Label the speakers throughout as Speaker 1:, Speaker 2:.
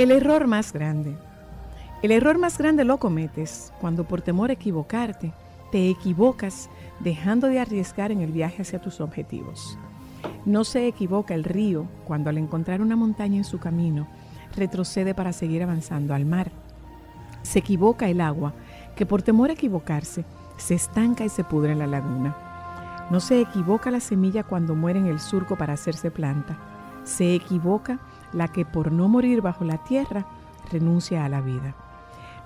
Speaker 1: El error más grande. El error más grande lo cometes cuando por temor a equivocarte, te equivocas dejando de arriesgar en el viaje hacia tus objetivos. No se equivoca el río cuando al encontrar una montaña en su camino, retrocede para seguir avanzando al mar. Se equivoca el agua que por temor a equivocarse, se estanca y se pudre en la laguna. No se equivoca la semilla cuando muere en el surco para hacerse planta. Se equivoca la que por no morir bajo la tierra renuncia a la vida.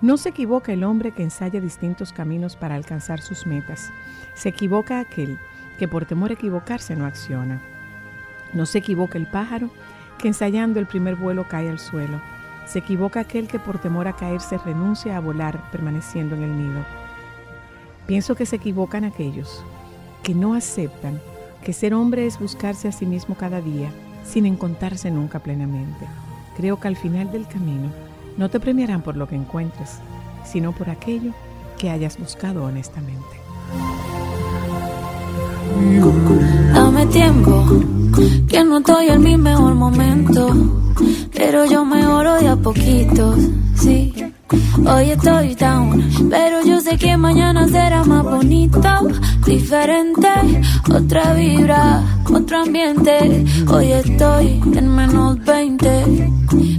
Speaker 1: No se equivoca el hombre que ensaya distintos caminos para alcanzar sus metas. Se equivoca aquel que por temor a equivocarse no acciona. No se equivoca el pájaro que ensayando el primer vuelo cae al suelo. Se equivoca aquel que por temor a caerse renuncia a volar permaneciendo en el nido. Pienso que se equivocan aquellos que no aceptan que ser hombre es buscarse a sí mismo cada día sin encontrarse nunca plenamente. Creo que al final del camino no te premiarán por lo que encuentres, sino por aquello que hayas buscado honestamente.
Speaker 2: Dame tiempo, que no estoy en mi mejor momento, pero yo mejoro de a poquitos, sí. Hoy estoy down, pero yo sé que mañana será más bonito, diferente, otra vibra, otro ambiente. Hoy estoy en menos 20,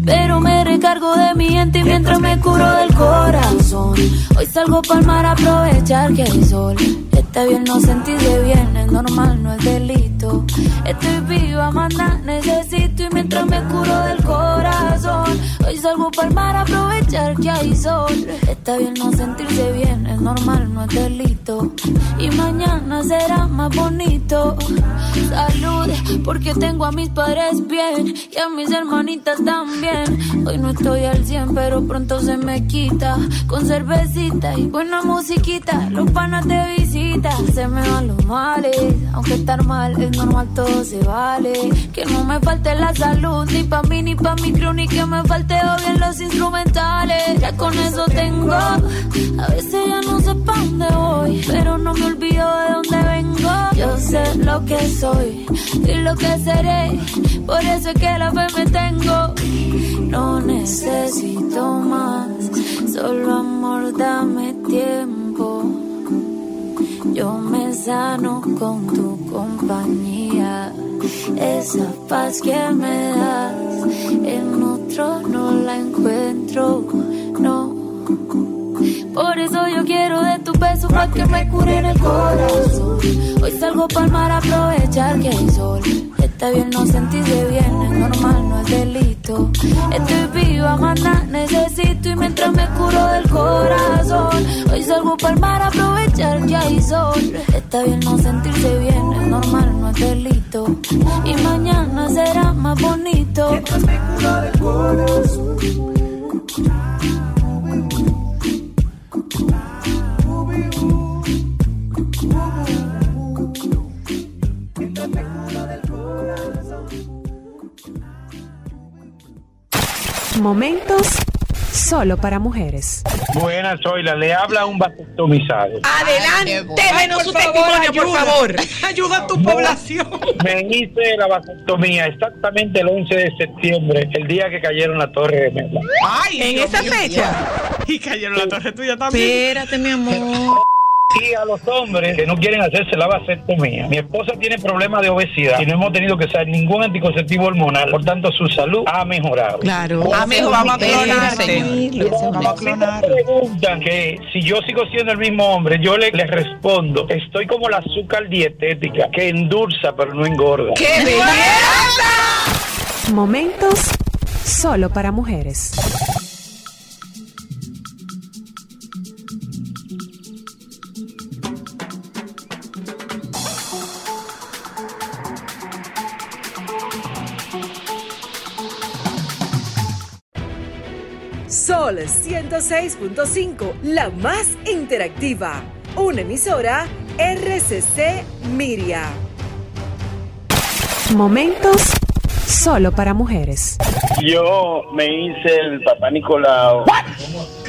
Speaker 2: pero me recargo de mi gente mientras me curo del corazón. Hoy salgo para el mar a aprovechar que hay sol. Está bien no sentirse bien, es normal, no es delito. Estoy viva, manda, necesito y mientras me curo del corazón. Hoy salgo para mar a aprovechar que hay Está bien no sentirse bien, es normal, no es delito. Y mañana será más bonito. Salud, porque tengo a mis padres bien y a mis hermanitas también. Hoy no estoy al 100, pero pronto se me quita. Con cervecita y buena musiquita, los panas te visitan. Se me van los males, aunque estar mal es normal, todo se vale. Que no me falte la salud, ni pa' mí, ni pa' mi crew, ni que me falte bien los instrumentales. Con eso tengo, a veces ya no sé pa' dónde voy, pero no me olvido de dónde vengo. Yo sé lo que soy y lo que seré, por eso es que la fe me tengo. No necesito más, solo amor, dame tiempo. Yo me sano con tu compañía. Esa paz que me das, en otro no la encuentro, no. Por eso yo quiero de tu beso pa' que me cure en el corazón. Hoy salgo pa'l mar a aprovechar que hay sol. Está bien no sentirse bien, es normal, no es delito. Estoy viva, manda, necesito y mientras me curo del corazón. Hoy salgo pa'l mar a aprovechar que hay sol. Está bien no sentirse bien, es normal, no es delito. Y mañana será más bonito.
Speaker 3: Mientras me curo del corazón.
Speaker 4: Momentos solo para mujeres.
Speaker 5: Buenas, soy la le habla un vasectomizado.
Speaker 1: Adelante,
Speaker 6: por
Speaker 1: su testimonio, por favor.
Speaker 6: Ayuda a tu población.
Speaker 5: Me hice la vasectomía exactamente el 11 de septiembre, el día que cayeron la torre de Mela.
Speaker 6: Ay,
Speaker 7: En
Speaker 6: Dios
Speaker 7: esa
Speaker 6: mío.
Speaker 7: fecha.
Speaker 6: Y cayeron la torre tuya también.
Speaker 1: Espérate, mi amor.
Speaker 5: Y a los hombres que no quieren hacerse la vasectomía, mi esposa tiene problemas de obesidad y no hemos tenido que usar ningún anticonceptivo hormonal, por tanto su salud ha mejorado.
Speaker 1: Claro.
Speaker 6: Amigo, vamos a clonarte.
Speaker 1: Tranquilo,
Speaker 6: Vamos a
Speaker 5: Si me preguntan que si yo sigo siendo el mismo hombre, yo le- les respondo, estoy como la azúcar dietética, que endulza pero no engorda.
Speaker 1: ¡Qué belleza!
Speaker 4: Momentos solo para mujeres.
Speaker 8: Sol 106.5, la más interactiva. Una emisora RCC Miria.
Speaker 4: Momentos solo para mujeres.
Speaker 5: Yo me hice el papá Nicolau.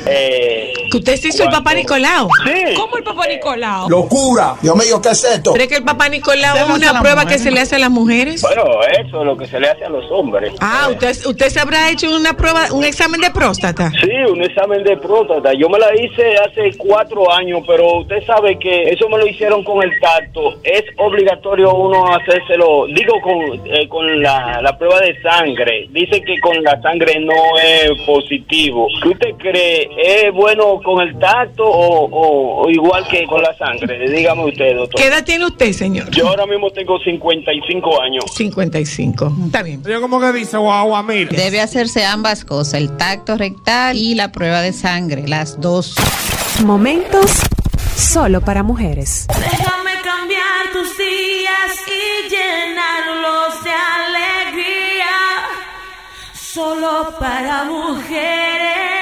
Speaker 5: Eh,
Speaker 1: Que usted se hizo el papá Nicolau.
Speaker 5: sí.
Speaker 6: ¿Cómo el papá Nicolau?
Speaker 9: ¡Locura! Dios mío, ¿qué es esto?
Speaker 1: ¿Cree que el papá Nicolau es una prueba
Speaker 6: mujer,
Speaker 1: que se le hace a las mujeres?
Speaker 5: Bueno, eso es lo que se le hace a los hombres.
Speaker 1: Ah, usted, usted se habrá hecho una prueba, un examen de próstata.
Speaker 5: Sí, un examen de próstata. Yo me la hice hace cuatro años, pero usted sabe que eso me lo hicieron con el tacto. Es obligatorio uno hacérselo, digo, con, eh, con la, la prueba de sangre. Dice que con la sangre no es positivo. ¿Qué usted cree? ¿Es bueno con el tacto o, o- o igual que con la sangre? Dígame usted, doctor.
Speaker 1: ¿Qué edad tiene usted, señor?
Speaker 5: Yo ahora mismo tengo 55 años.
Speaker 1: 55. Está bien.
Speaker 9: Yo como que dice, guau, mira.
Speaker 10: Debe hacerse ambas cosas, el tacto rectal y la prueba de sangre, las dos.
Speaker 4: Momentos solo para mujeres.
Speaker 2: Déjame cambiar tus días y llenarlos de alegría. Solo para mujeres.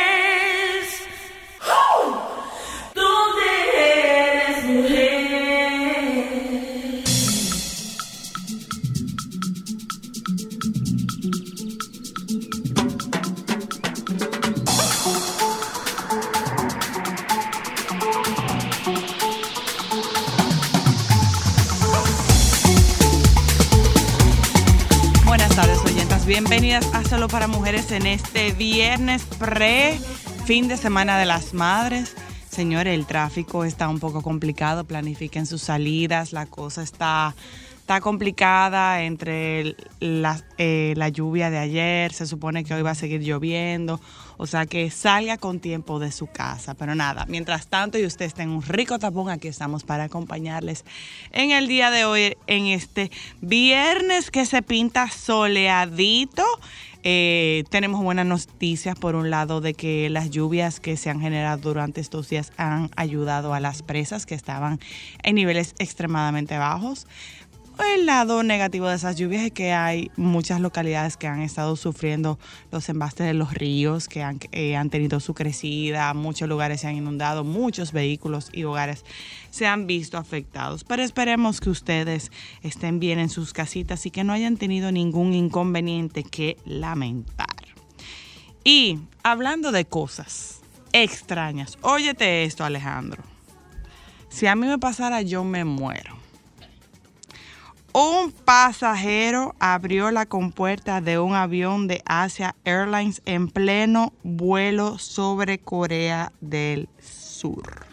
Speaker 6: Bienvenidas a Solo para Mujeres en este viernes pre fin de semana de las madres. Señores, el tráfico está un poco complicado. Planifiquen sus salidas. La cosa está, está complicada entre la, eh, la lluvia de ayer. Se supone que hoy va a seguir lloviendo. O sea que salga con tiempo de su casa. Pero nada, mientras tanto y usted esté en un rico tapón, aquí estamos para acompañarles en el día de hoy, en este viernes que se pinta soleadito. Eh, tenemos buenas noticias por un lado de que las lluvias que se han generado durante estos días han ayudado a las presas que estaban en niveles extremadamente bajos. El lado negativo de esas lluvias es que hay muchas localidades que han estado sufriendo los embastes de los ríos, que han, eh, han tenido su crecida, muchos lugares se han inundado, muchos vehículos y hogares se han visto afectados. Pero esperemos que ustedes estén bien en sus casitas y que no hayan tenido ningún inconveniente que lamentar. Y hablando de cosas extrañas, óyete esto Alejandro. Si a mí me pasara, yo me muero. Un pasajero abrió la compuerta de un avión de Asia Airlines en pleno vuelo sobre Corea del Sur.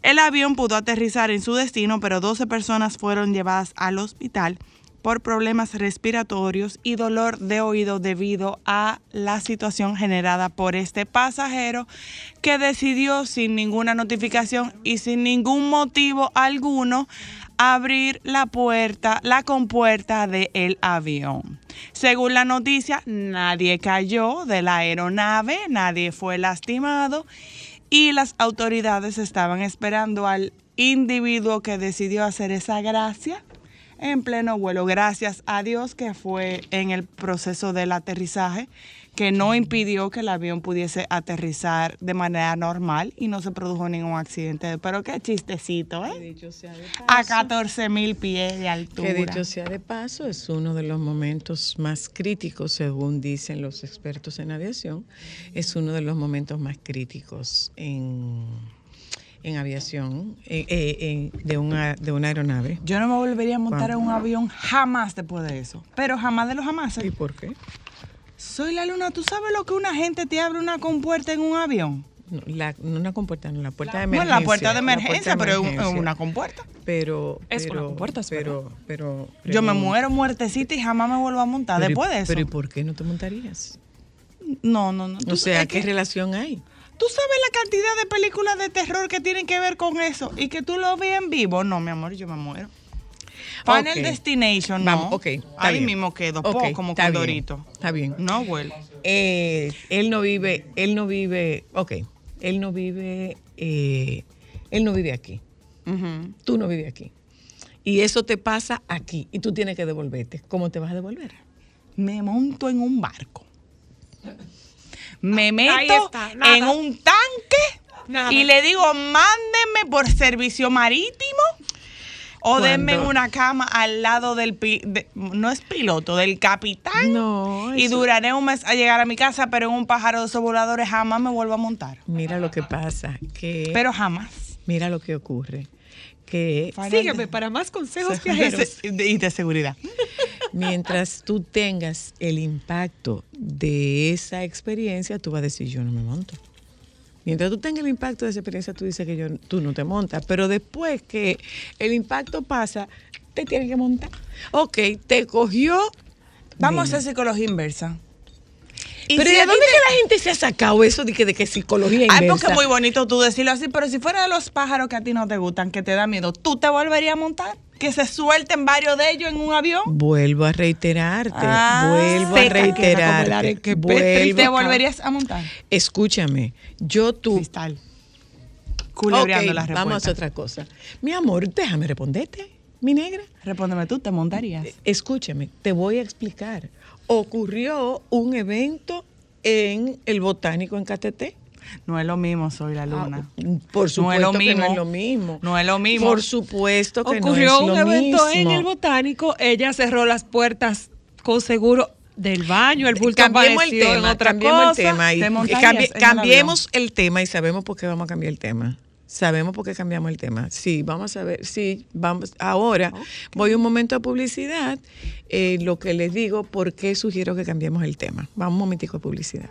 Speaker 6: El avión pudo aterrizar en su destino, pero 12 personas fueron llevadas al hospital por problemas respiratorios y dolor de oído debido a la situación generada por este pasajero que decidió sin ninguna notificación y sin ningún motivo alguno abrir la puerta, la compuerta del avión. Según la noticia, nadie cayó de la aeronave, nadie fue lastimado y las autoridades estaban esperando al individuo que decidió hacer esa gracia en pleno vuelo. Gracias a Dios que fue en el proceso del aterrizaje que no impidió que el avión pudiese aterrizar de manera normal y no se produjo ningún accidente. Pero qué chistecito, ¿eh?
Speaker 1: Dicho sea de
Speaker 6: A 14 mil pies de altura.
Speaker 1: Que dicho sea de paso, es uno de los momentos más críticos, según dicen los expertos en aviación, es uno de los momentos más críticos en, en aviación eh, eh, de, una, de una aeronave.
Speaker 6: Yo no me volvería a montar en un avión jamás después de eso. Pero jamás de los jamás.
Speaker 1: ¿Y por qué?
Speaker 6: Soy la luna. ¿Tú sabes lo que una gente te abre una compuerta en un avión?
Speaker 1: No, la, no una compuerta, no, la puerta de
Speaker 6: Bueno,
Speaker 1: emergencia.
Speaker 6: la puerta de
Speaker 1: la
Speaker 6: emergencia,
Speaker 1: puerta de
Speaker 6: pero es una compuerta.
Speaker 1: Pero,
Speaker 6: Es una
Speaker 1: pero,
Speaker 6: compuerta,
Speaker 1: pero, pero,
Speaker 6: Yo me muero muertecita y jamás me vuelvo a montar
Speaker 1: pero ¿y-
Speaker 6: después de eso.
Speaker 1: Pero ¿y por qué no te montarías?
Speaker 6: No, no, no.
Speaker 1: O sea, ¿qué
Speaker 6: que-
Speaker 1: relación hay?
Speaker 6: ¿Tú sabes la cantidad de películas de terror que tienen que ver con eso? Y que tú lo ves en vivo. No, mi amor, yo me muero. Final. Destination, no.
Speaker 1: Vamos, ok, está
Speaker 6: Ahí
Speaker 1: bien.
Speaker 6: mismo quedo, po, como
Speaker 1: está
Speaker 6: con
Speaker 1: bien,
Speaker 6: Dorito.
Speaker 1: Está bien.
Speaker 6: No vuelvo.
Speaker 1: Eh, él no vive, él no vive, ok, él no vive, eh, él no vive aquí. Tú no vives aquí. Y eso te pasa aquí y tú tienes que devolverte. ¿Cómo te vas a devolver?
Speaker 6: Me monto en un barco. Me meto
Speaker 11: está,
Speaker 6: en un tanque
Speaker 11: Nada.
Speaker 6: y le digo, mándenme por servicio marítimo o denme en una cama al lado del, pi- de- no es piloto, del capitán.
Speaker 1: No.
Speaker 6: Y duraré un mes a llegar a mi casa, pero en un pájaro de esos voladores jamás me vuelvo a montar.
Speaker 1: Mira lo que pasa, que
Speaker 6: Pero jamás.
Speaker 1: mira lo que ocurre, que
Speaker 11: Sígueme para más consejos viajeros.
Speaker 6: Y de seguridad.
Speaker 1: mientras tú tengas el impacto de esa experiencia, tú vas a decir, yo no me monto. Mientras tú tengas el impacto de esa experiencia, tú dices que yo, tú no te montas. Pero después que el impacto pasa, te tienes que montar. Ok, te cogió.
Speaker 6: Vamos a hacer psicología inversa. Y
Speaker 1: Pero
Speaker 6: si
Speaker 1: ¿de dónde
Speaker 6: te-
Speaker 1: que la gente se ha sacado eso de que, de que psicología
Speaker 6: Ay,
Speaker 1: inversa?
Speaker 6: porque es muy bonito tú decirlo así, pero si fuera de los pájaros que a ti no te gustan, que te da miedo, ¿tú te volverías a montar? Que se suelten varios de ellos en un avión.
Speaker 1: Vuelvo a reiterarte,
Speaker 6: Ah,
Speaker 1: vuelvo a reiterarte.
Speaker 6: arequipe,
Speaker 1: vuelvo-
Speaker 6: ¿Te volverías a montar?
Speaker 1: Escúchame, yo tú.
Speaker 6: Cristal. Culebreando
Speaker 1: Ok,
Speaker 6: la respuesta.
Speaker 1: vamos a otra cosa. Mi amor, déjame responderte, mi negra.
Speaker 6: Respóndeme tú, ¿te montarías?
Speaker 1: Escúchame, te voy a explicar. Ocurrió un evento en el Botánico en Cateté.
Speaker 6: No es lo mismo, soy la luna.
Speaker 1: Por supuesto
Speaker 6: no es lo
Speaker 1: que
Speaker 6: mismo.
Speaker 1: no es lo mismo.
Speaker 6: No es lo mismo.
Speaker 1: Por supuesto que
Speaker 11: Ocurrió
Speaker 1: no es
Speaker 11: un
Speaker 1: lo
Speaker 11: evento en
Speaker 1: mismo.
Speaker 11: el botánico, ella cerró las puertas con seguro del baño, el bulto
Speaker 1: cambiemos el tema, cambiemos
Speaker 11: cosa.
Speaker 1: el tema y,
Speaker 6: ¿Te
Speaker 1: y
Speaker 6: montarías
Speaker 1: cambi-
Speaker 6: en el
Speaker 1: tema y sabemos por qué vamos a cambiar el tema. Sabemos por qué cambiamos el tema. Sí, vamos a ver. Sí, vamos. Ahora voy a un momento de publicidad. eh, lo que les digo, por qué sugiero que cambiemos el tema. Vamos un momentico de publicidad.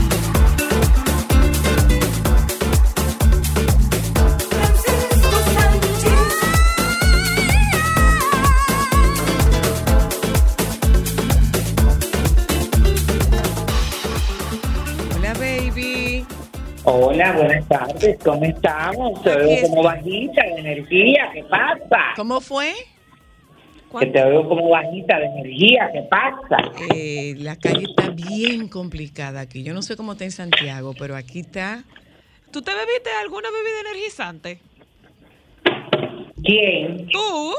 Speaker 1: Hola,
Speaker 12: buenas tardes, ¿cómo estamos? Te veo como bajita de energía, ¿qué pasa?
Speaker 1: ¿Cómo fue?
Speaker 12: Que te veo como bajita de energía, ¿qué pasa?
Speaker 1: Eh, la calle está bien complicada aquí. Yo no sé cómo está en Santiago, pero aquí está.
Speaker 11: ¿Tú te bebiste alguna bebida energizante?
Speaker 12: ¿Quién?
Speaker 11: ¿Tú?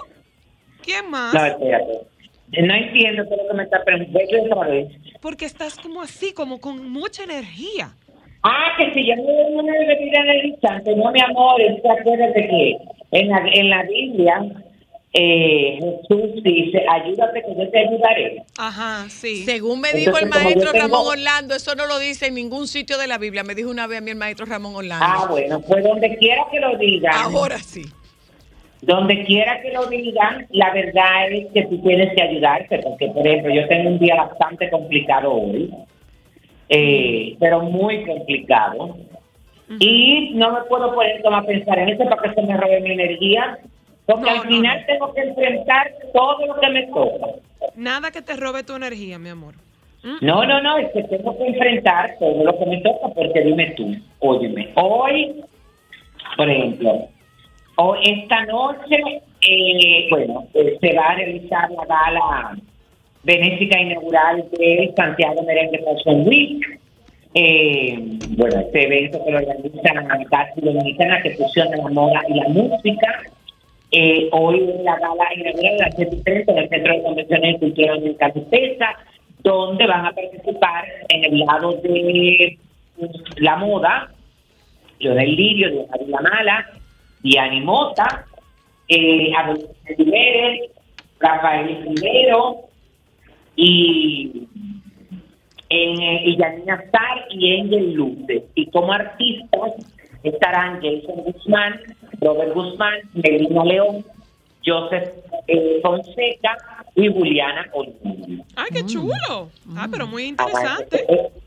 Speaker 11: ¿Quién más?
Speaker 12: No, espérate. No entiendo qué es lo que me está preguntando vez.
Speaker 11: Porque estás como así, como con mucha energía.
Speaker 12: Ah, que si yo no veo una bebida energizante, no, mi amor, es que acuérdate que en la, en la Biblia eh, Jesús dice, ayúdate que yo te ayudaré.
Speaker 11: Ajá, sí.
Speaker 1: Según me dijo
Speaker 12: Entonces,
Speaker 1: el maestro
Speaker 12: tengo-
Speaker 1: Ramón Orlando, eso no lo dice en ningún sitio de la Biblia. Me dijo una vez a mí el maestro Ramón Orlando.
Speaker 12: Ah, bueno, pues donde quiera que lo digan.
Speaker 1: Ahora sí.
Speaker 12: Donde quiera que lo digan, la verdad es que tú tienes que ayudarte, porque por ejemplo yo tengo un día bastante complicado hoy, eh, pero muy complicado, y no me puedo poner como a pensar en eso para que se me robe mi energía, porque
Speaker 11: No,
Speaker 12: al
Speaker 11: no,
Speaker 12: final tengo que enfrentar todo lo que me toca.
Speaker 11: Nada que te robe tu energía, mi amor.
Speaker 12: No, no, no, es que tengo que enfrentar todo lo que me toca, porque dime tú, óyeme, hoy, por ejemplo, hoy, esta noche, eh, bueno, eh, se va a realizar la gala benéfica inaugural de Santiago Merengue Fashion Week. Eh, bueno, este evento que lo organiza Casi Dominicana, que fusiona la moda y la música. Eh, hoy en la gala inaugural de las 7:30 en el Centro de Convenciones y Cultura donde van a participar en el lado de la moda, Leonel Lirio, de La Mala, Diani Mota, eh, Adolfo Rivera, Rafael Rivero y en eh, y Yanina Star y Angel Luce. Y como artistas estarán Jason Guzmán, Robert Guzmán, Melina León, Joseph eh, Fonseca y Juliana Oliveira.
Speaker 11: ¡Ay, qué chulo! Ah, pero muy
Speaker 12: Ajá,
Speaker 11: interesante.
Speaker 12: este-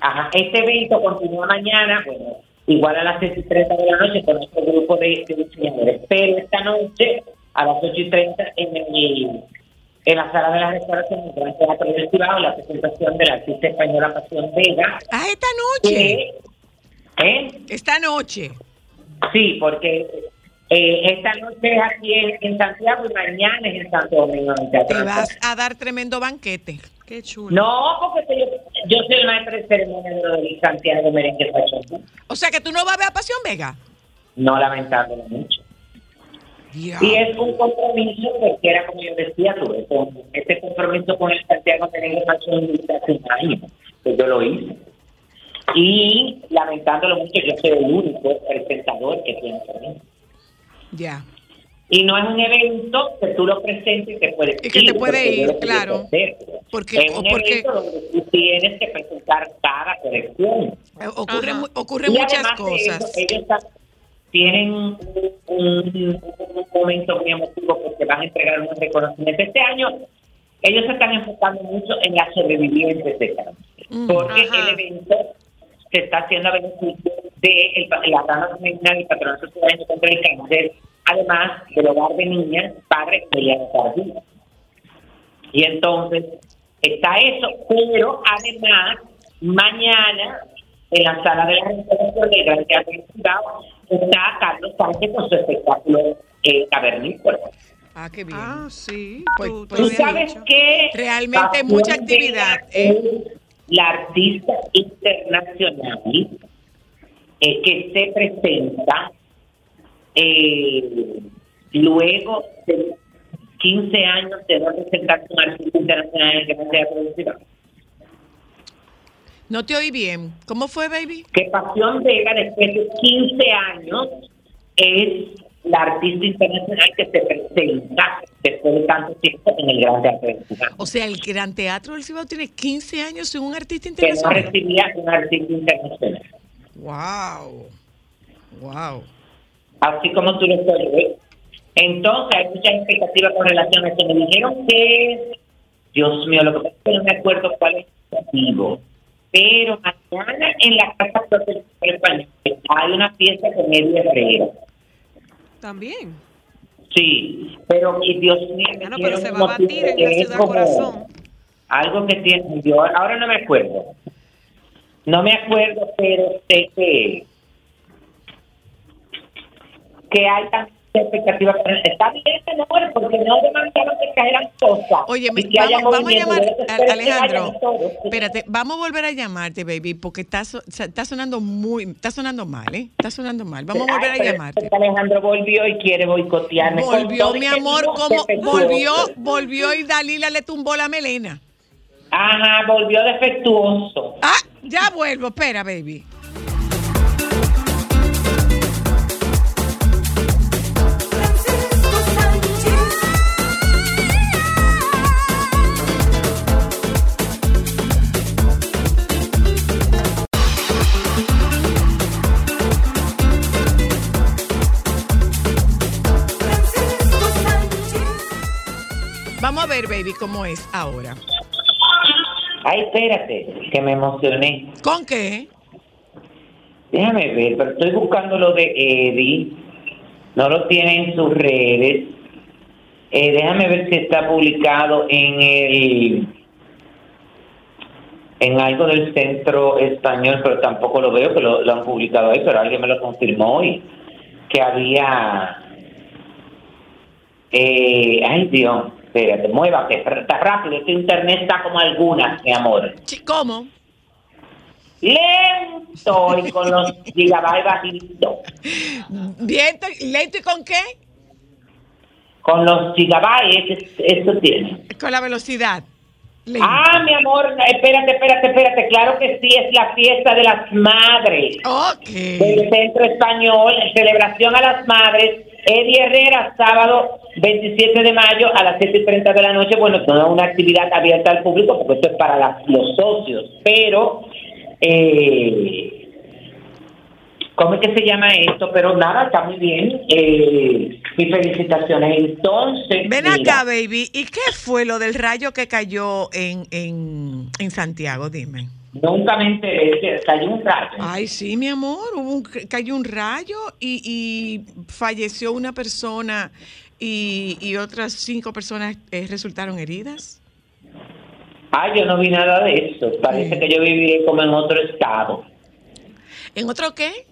Speaker 12: Ajá, este evento continúa mañana, bueno, igual a las 6 y 30 de la noche con nuestro grupo de, de diseñadores. Pero esta noche, a las 8 y 30, en, el, en la sala de la restauración del Gran Teatro del la presentación de la artista española Pasión Vega.
Speaker 1: Ah, esta noche.
Speaker 12: ¿eh?
Speaker 1: Esta noche.
Speaker 12: Sí, porque eh, esta noche es aquí en, en Santiago y mañana es en Santo Domingo. en el Teatro
Speaker 1: Te vas a dar tremendo banquete.
Speaker 11: Qué chulo.
Speaker 12: No, porque yo, yo soy el maestro de ceremonia de Santiago Merengue Fashion.
Speaker 1: O sea que tú no vas a ver a Pasión Vega.
Speaker 12: No lamentándolo
Speaker 1: Ya.
Speaker 12: Y es un compromiso, porque era como yo decía, tuve con este compromiso con el Santiago Week hace un año, que yo lo hice. Y lamentándolo mucho, yo soy el único presentador que tiene permiso.
Speaker 1: Ya.
Speaker 12: Y no es un evento que tú lo presentes y te puedes
Speaker 1: Y que te puede ir,
Speaker 12: que
Speaker 1: claro. Porque-
Speaker 12: es un
Speaker 1: o porque-
Speaker 12: evento donde tú tienes que presentar cada colección.
Speaker 1: Eh, Ocurre, ocurren
Speaker 12: Y
Speaker 1: muchas cosas.
Speaker 12: eso, ellos tienen un, un- un momento muy emotivo porque van a entregar un reconocimiento. Este año ellos se están enfocando mucho en las sobrevivientes de cáncer,
Speaker 1: Mm,
Speaker 12: porque
Speaker 11: Ajá.
Speaker 12: el evento se está haciendo a beneficio de el, la rama femenina del patronato ciudadano contra el cáncer, además del hogar de niñas, padre Emiliano Tardío. Y entonces está eso, pero además mañana en la sala de la restauración del Cibao está Carlos Sánchez con su espectáculo eh, cavernícola.
Speaker 1: Ah, qué bien.
Speaker 11: Ah, sí.
Speaker 1: Pues-
Speaker 11: tú-
Speaker 1: pues
Speaker 12: ¿Tú
Speaker 11: habías
Speaker 12: sabes que
Speaker 1: Realmente mucha actividad, ¿eh?
Speaker 12: es la artista internacional eh, que se presenta eh, luego de 15 años de no presentarse un artista internacional en el Gran Teatro del Cibao.
Speaker 1: No te oí bien. ¿Cómo fue, baby?
Speaker 12: que Pasión Vega después de 15 años es la artista internacional que se presenta después de tanto tiempo en el Gran Teatro del Cibao.
Speaker 1: O sea, el Gran Teatro del Cibao tiene 15 años sin un artista
Speaker 12: que no
Speaker 1: internacional.
Speaker 12: recibía un artista internacional.
Speaker 1: Wow. Wow.
Speaker 12: Así como tú lo puedes ver. Entonces hay muchas expectativas con relación a eso. Me dijeron que, Dios mío, lo que pasa es que no me acuerdo cuál es el motivo. Pero mañana en la Casa Protectora hay una fiesta con Eddie Herrera.
Speaker 11: También.
Speaker 12: Sí, pero y Dios mío, me
Speaker 11: Ah, pero se va a
Speaker 12: motivo
Speaker 11: batir en
Speaker 12: que
Speaker 11: la
Speaker 12: es
Speaker 11: ciudad
Speaker 12: como
Speaker 11: corazón.
Speaker 12: Algo que tiene, yo ahora no me acuerdo. No me acuerdo, pero sé que que hay tanta expectativa. Está bien, señor, porque no demasiado que caeran cosas.
Speaker 1: Oye, vamos, vamos a llamar a- Alejandro. Espérate, vamos a volver a llamarte, baby, porque está, está sonando muy, está sonando mal, ¿eh? Está sonando mal. Vamos a volver a llamarte.
Speaker 12: Alejandro volvió y quiere boicotearme.
Speaker 1: Volvió, mi
Speaker 12: este
Speaker 1: amor, como volvió, volvió y Dalila le tumbó la melena.
Speaker 12: Ajá, volvió defectuoso.
Speaker 1: Ah, ya vuelvo, espera, baby. Vamos a ver, baby, cómo es ahora.
Speaker 12: Ay, espérate, que me emocioné.
Speaker 1: ¿Con qué?
Speaker 12: Déjame ver, pero estoy buscando lo de Eddie. No lo tiene en sus redes. Eh, déjame ver si está publicado en el en algo del centro español, pero tampoco lo veo que lo, lo han publicado ahí, pero alguien me lo confirmó hoy que había eh, ay Dios, espérate, muévate, está rápido, este internet está como algunas, mi amor.
Speaker 1: ¿Cómo?
Speaker 12: lento y con los gigabytes bajitos.
Speaker 1: Viento, ¿Lento y con qué?
Speaker 12: Con los gigabytes, eso tiene.
Speaker 1: Con la velocidad. Lento.
Speaker 12: Ah, mi amor, espérate, espérate, espérate. Claro que sí, es la fiesta de las madres.
Speaker 1: Ok.
Speaker 12: Del Centro Español, celebración a las madres. Eddie Herrera, sábado 27 de mayo a las 7 y 30 de la noche. Bueno, no es una actividad abierta al público porque esto es para los socios, pero. Eh, ¿Cómo es que se llama esto? Pero nada, está muy bien. Eh, y felicitaciones. Entonces.
Speaker 1: Ven
Speaker 12: mira,
Speaker 1: acá, baby. ¿Y qué fue lo del rayo que cayó en, en, en Santiago? Dime.
Speaker 12: Nunca me enteré cayó un rayo.
Speaker 1: Ay, sí, mi amor. Hubo un, cayó un rayo y, y falleció una persona y, y otras cinco personas eh, resultaron heridas.
Speaker 12: Ah, yo no vi nada de eso. Parece que yo viví como en otro estado.
Speaker 1: ¿En otro qué?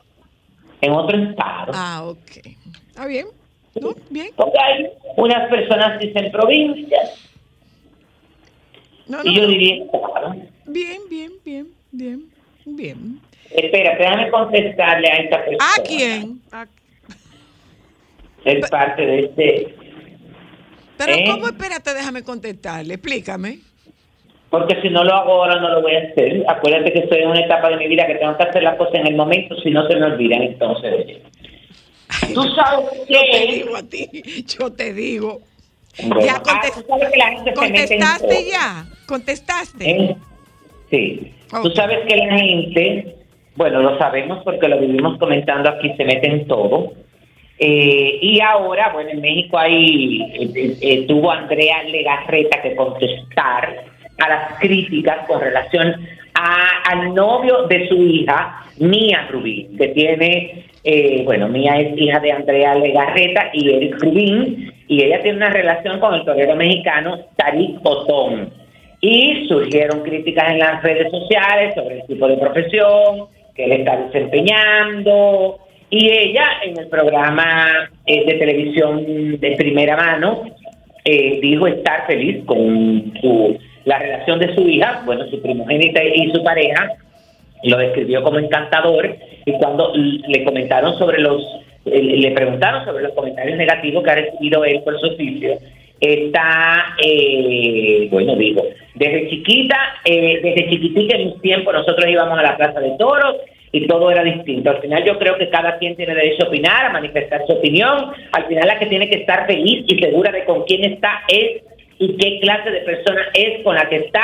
Speaker 12: En otro estado.
Speaker 1: Ah, ok. ¿Está bien? ¿No? Bien.
Speaker 12: Porque hay unas personas dicen provincias.
Speaker 1: No,
Speaker 12: y yo diría estado.
Speaker 1: Bien, bien, bien, bien, bien.
Speaker 12: Espera, déjame contestarle a esta persona.
Speaker 1: ¿A quién? ¿A-
Speaker 12: Es parte de este.
Speaker 1: Pero
Speaker 12: ¿Eh?
Speaker 1: ¿cómo? Espérate, déjame contestarle. Explícame.
Speaker 12: Porque si no lo hago ahora, no lo voy a hacer. Acuérdate que estoy en una etapa de mi vida que tengo que hacer las cosas en el momento, si no se me olvidan. Entonces. Tú sabes
Speaker 1: Yo te
Speaker 12: que.
Speaker 1: digo a ti, yo te digo.
Speaker 12: Bueno,
Speaker 1: ya
Speaker 12: ah,
Speaker 1: contes-
Speaker 12: tú sabes que la gente se mete en
Speaker 1: contestaste ya. Contestaste.
Speaker 12: ¿Eh? Sí. Tú sabes que la gente, bueno, lo sabemos porque lo vivimos comentando aquí, se mete en todo. Eh, y ahora, bueno, en México eh, eh, eh, tuvo Andrea Legarreta que contestar a las críticas con relación a- al novio de su hija, Mía Rubín, que tiene, eh, bueno, Mía es hija de Andrea Legarreta y Eric Rubín, y ella tiene una relación con el torero mexicano Tarik Otón. Y surgieron críticas en las redes sociales sobre el tipo de profesión que él está desempeñando. Y ella en el programa eh, de televisión de primera mano eh, dijo estar feliz con la relación de su hija, bueno, su primogénita y su pareja, lo describió como encantador y cuando le comentaron sobre los eh, le preguntaron sobre los comentarios negativos que ha recibido él por su oficio está eh, bueno digo desde chiquita eh, desde chiquitita en un tiempo nosotros íbamos a la plaza de toros y todo era distinto. Al final yo creo que cada quien tiene derecho a opinar, a manifestar su opinión. Al final la que tiene que estar feliz y segura de con quién está es y qué clase de persona es con la que está,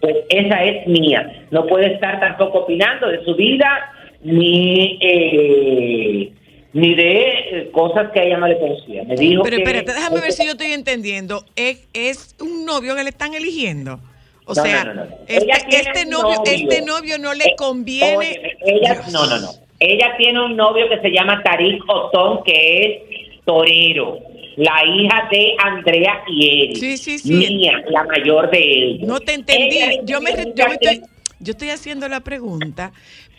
Speaker 12: pues esa es mía. No puede estar tampoco opinando de su vida ni eh, ni de eh, cosas que a ella no le conocía. Me dijo
Speaker 1: Pero
Speaker 12: que-
Speaker 1: espérate, déjame ver si yo estoy entendiendo. ¿Es, es un novio que le están eligiendo? O
Speaker 12: No,
Speaker 1: sea,
Speaker 12: no, no.
Speaker 1: Este, este novio,
Speaker 12: novio.
Speaker 1: este novio no le conviene.
Speaker 12: Óyeme, ella, no, no, no. Ella tiene un novio que se llama Tarik Otón, que es torero. La hija de Andrea y Eric.
Speaker 1: Sí, sí, sí.
Speaker 12: Mía, la mayor de ellos.
Speaker 1: No te entendí.
Speaker 12: Ella
Speaker 1: Yo me, yo, me estoy, yo estoy haciendo la pregunta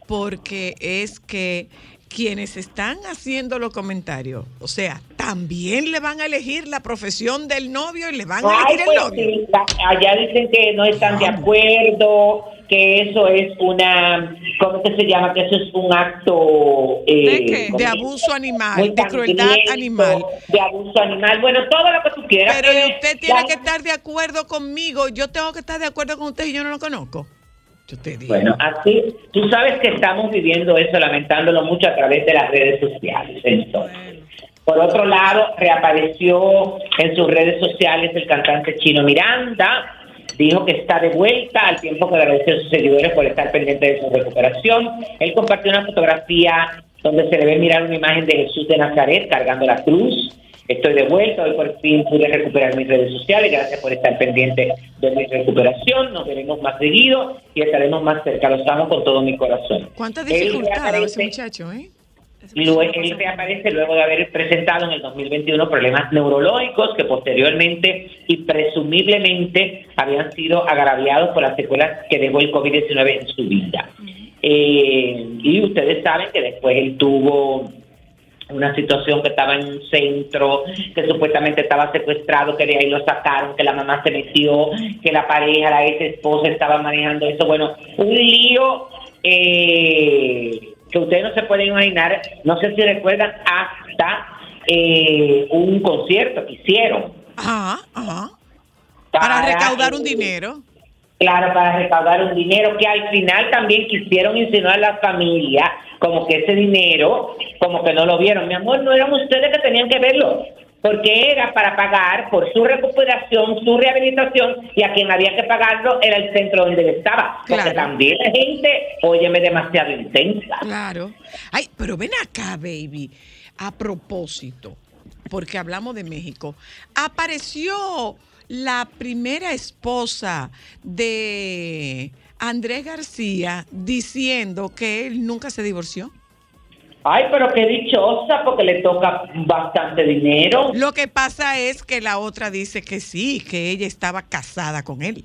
Speaker 1: porque es que quienes están haciendo los comentarios, o sea, también le van a elegir la profesión del novio y le van a
Speaker 12: Ay,
Speaker 1: elegir el
Speaker 12: pues
Speaker 1: novio.
Speaker 12: allá dicen que no están de acuerdo, que eso es una, ¿cómo que se llama? Que eso es un acto... eh,
Speaker 1: ¿De De abuso animal, de crueldad animal.
Speaker 12: De abuso animal, bueno, todo lo que tú quieras.
Speaker 1: Pero usted tiene que estar de acuerdo conmigo. Yo tengo que estar de acuerdo con usted y yo no lo conozco. Yo te digo.
Speaker 12: Bueno, así, tú sabes que estamos viviendo eso, lamentándolo mucho a través de las redes sociales. Entonces, por otro lado, reapareció en sus redes sociales el cantante chino Miranda. Dijo que está de vuelta al tiempo que agradeció a sus seguidores por estar pendiente de su recuperación. Él compartió una fotografía donde se le ve mirar una imagen de Jesús de Nazaret cargando la cruz. Estoy de vuelta, hoy por fin pude recuperar mis redes sociales. Gracias por estar pendiente de mi recuperación. Nos veremos más seguido y estaremos más cerca. Los amo con todo mi corazón.
Speaker 1: ¿Cuántas dificultades ese muchacho, eh?
Speaker 12: Luego, él reaparece luego de haber presentado en el 2021 problemas neurológicos que posteriormente y presumiblemente habían sido agraviados por las secuelas que dejó el COVID-19 en su vida. Eh, y ustedes saben que después él tuvo una situación que estaba en un centro, que supuestamente estaba secuestrado, que de ahí lo sacaron, que la mamá se metió, que la pareja, la ex esposa estaba manejando eso. Bueno, un lío eh, que ustedes no se pueden imaginar, no sé si recuerdan, hasta eh, un concierto que hicieron.
Speaker 1: Ajá, ajá. Para recaudar un dinero.
Speaker 12: Claro, para recaudar un dinero que al final también quisieron insinuar a la familia como que ese dinero, como que no lo vieron. Mi amor, no eran ustedes que tenían que verlo, porque era para pagar por su recuperación, su rehabilitación, y a quien había que pagarlo era el centro donde él estaba. Porque
Speaker 1: Claro.
Speaker 12: también la gente, óyeme, demasiado intensa.
Speaker 1: Claro. Ay, pero ven acá, baby. A propósito, porque hablamos de México, apareció la primera esposa de Andrés García diciendo que él nunca se divorció.
Speaker 12: Ay, pero qué dichosa, porque le toca bastante dinero.
Speaker 1: Lo que pasa es que la otra dice que sí, que ella estaba casada con él.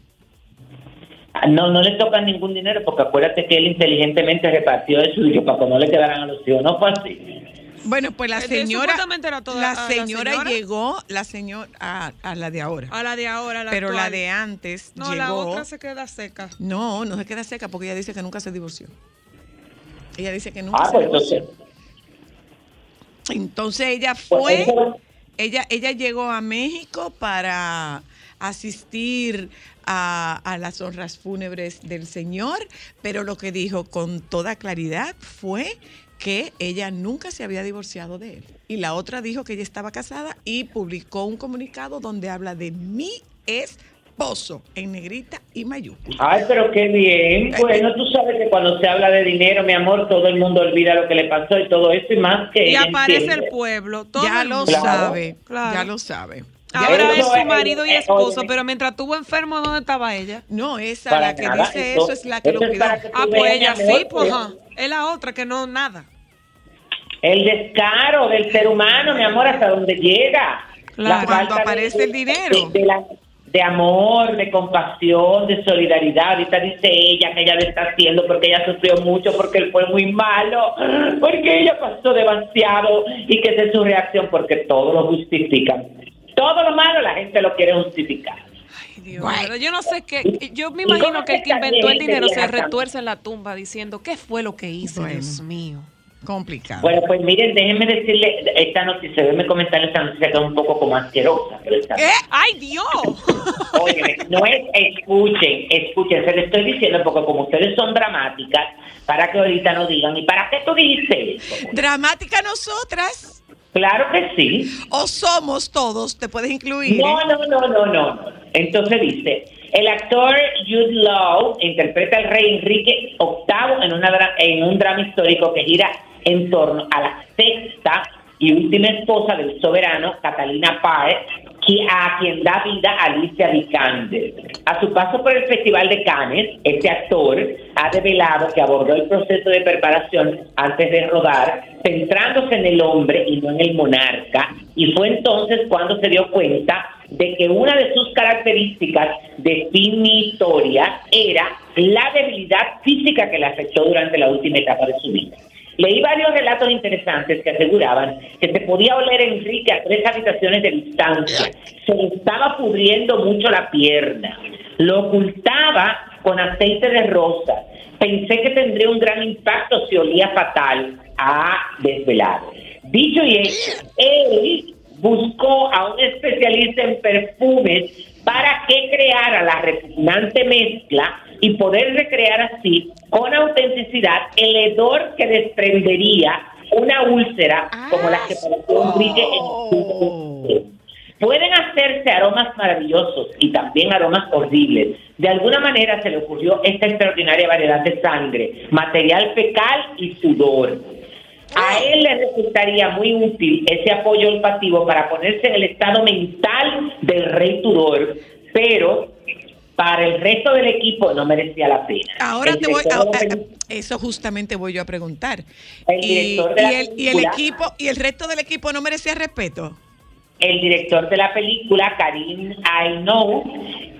Speaker 12: Ah, No, no le toca ningún dinero, porque acuérdate que él inteligentemente repartió de suyo para que no le quedaran a los hijos. No fue así.
Speaker 1: Bueno, pues la
Speaker 11: Eh,
Speaker 1: señora,
Speaker 11: supuestamente era toda-
Speaker 1: la
Speaker 11: a la
Speaker 1: señora
Speaker 11: señora.
Speaker 1: llegó, la señora a, a la de ahora.
Speaker 11: A la de ahora, la
Speaker 1: pero la de antes
Speaker 11: No,
Speaker 1: llegó.
Speaker 11: la otra se queda seca.
Speaker 1: No, no se queda seca porque ella dice que nunca se divorció. Ella dice que nunca
Speaker 12: Ah,
Speaker 1: se
Speaker 12: pues
Speaker 1: divorció.
Speaker 12: entonces.
Speaker 1: Entonces ella
Speaker 12: Pues
Speaker 1: fue, ella, ella llegó a México para asistir a, a las honras fúnebres del Señor, pero lo que dijo con toda claridad fue que ella nunca se había divorciado de él. Y la otra dijo que ella estaba casada y publicó un comunicado donde habla de mi esposo en negrita y mayúscula.
Speaker 12: Ay, pero qué bien. Bueno, tú sabes que cuando se habla de dinero, mi amor, todo el mundo olvida lo que le pasó y todo eso y más que
Speaker 11: Y
Speaker 12: ella
Speaker 11: aparece
Speaker 12: entiende.
Speaker 11: el pueblo. Todo
Speaker 1: Ya lo sabe,
Speaker 11: Claro.
Speaker 1: ya lo sabe.
Speaker 11: Ahora es su marido y
Speaker 12: eh,
Speaker 11: esposo, pero mientras estuvo enfermo, ¿dónde estaba ella?
Speaker 1: No, esa
Speaker 12: Para
Speaker 1: la que
Speaker 12: nada,
Speaker 1: dice
Speaker 12: eso-
Speaker 1: eso es la que lo cuidó.
Speaker 11: Ah, pues ella sí, pues ajá. Es la otra que no, nada.
Speaker 12: El descaro del ser humano, mi amor, hasta donde llega.
Speaker 11: Claro,
Speaker 1: cuando aparece el dinero.
Speaker 12: De, de la- de amor, de compasión, de solidaridad. Ahorita dice ella que ella lo está haciendo porque ella sufrió mucho, porque él fue muy malo, porque ella pasó demasiado y que esa es su reacción, porque todo lo justifican. Todo lo malo la gente lo quiere justificar.
Speaker 11: Dios, pero yo no sé qué. Yo me imagino que el que inventó el dinero se retuerce en la tumba diciendo, ¿qué fue lo que hice,
Speaker 1: Bueno.
Speaker 11: Dios mío?
Speaker 1: Complicado.
Speaker 12: Bueno, pues miren, déjenme decirle esta noticia, déjenme comentar esta noticia que es un poco como asquerosa. Pero está
Speaker 11: ¿Qué? ¡Ay, Dios!
Speaker 12: Oye, no es, escuchen, escuchen, se les estoy diciendo porque como ustedes son dramáticas, para que ahorita no digan, ¿y para qué tú dices eso?
Speaker 1: Dramática nosotras.
Speaker 12: Claro que sí.
Speaker 1: O somos todos, te puedes incluir.
Speaker 12: No,
Speaker 1: ¿eh?
Speaker 12: no, no, no, no. Entonces dice, el actor Jude Law interpreta al rey Enrique VIII en, un drama histórico que gira en torno a la sexta y última esposa del soberano, Catalina Páez, a quien da vida Alicia Vikander. A su paso por el Festival de Cannes, este actor ha develado que abordó el proceso de preparación antes de rodar, centrándose en el hombre y no en el monarca, y fue entonces cuando se dio cuenta de que una de sus características definitorias era la debilidad física que le afectó durante la última etapa de su vida. Leí varios relatos interesantes que aseguraban que se podía oler a Enrique a tres habitaciones de distancia. Se le estaba pudriendo mucho la pierna. Lo ocultaba con aceite de rosa. Pensé que tendría un gran impacto si olía fatal. a desvelado. Dicho y hecho, él buscó a un especialista en perfumes para que creara la repugnante mezcla y poder recrear así con autenticidad el hedor que desprendería una úlcera como la que pareció Enrique en Pueden hacerse aromas maravillosos y también aromas horribles. De alguna manera se le ocurrió esta extraordinaria variedad de sangre, material fecal y sudor. A él le resultaría muy útil ese apoyo olfativo para ponerse en el estado mental del rey Tudor, pero para el resto del equipo no merecía la pena.
Speaker 1: Ahora
Speaker 12: El
Speaker 1: te voy a, eso justamente voy yo a preguntar.
Speaker 12: El
Speaker 1: y, el, y el equipo y el resto del equipo no merecía respeto.
Speaker 12: El director de la película, Karim Ainou,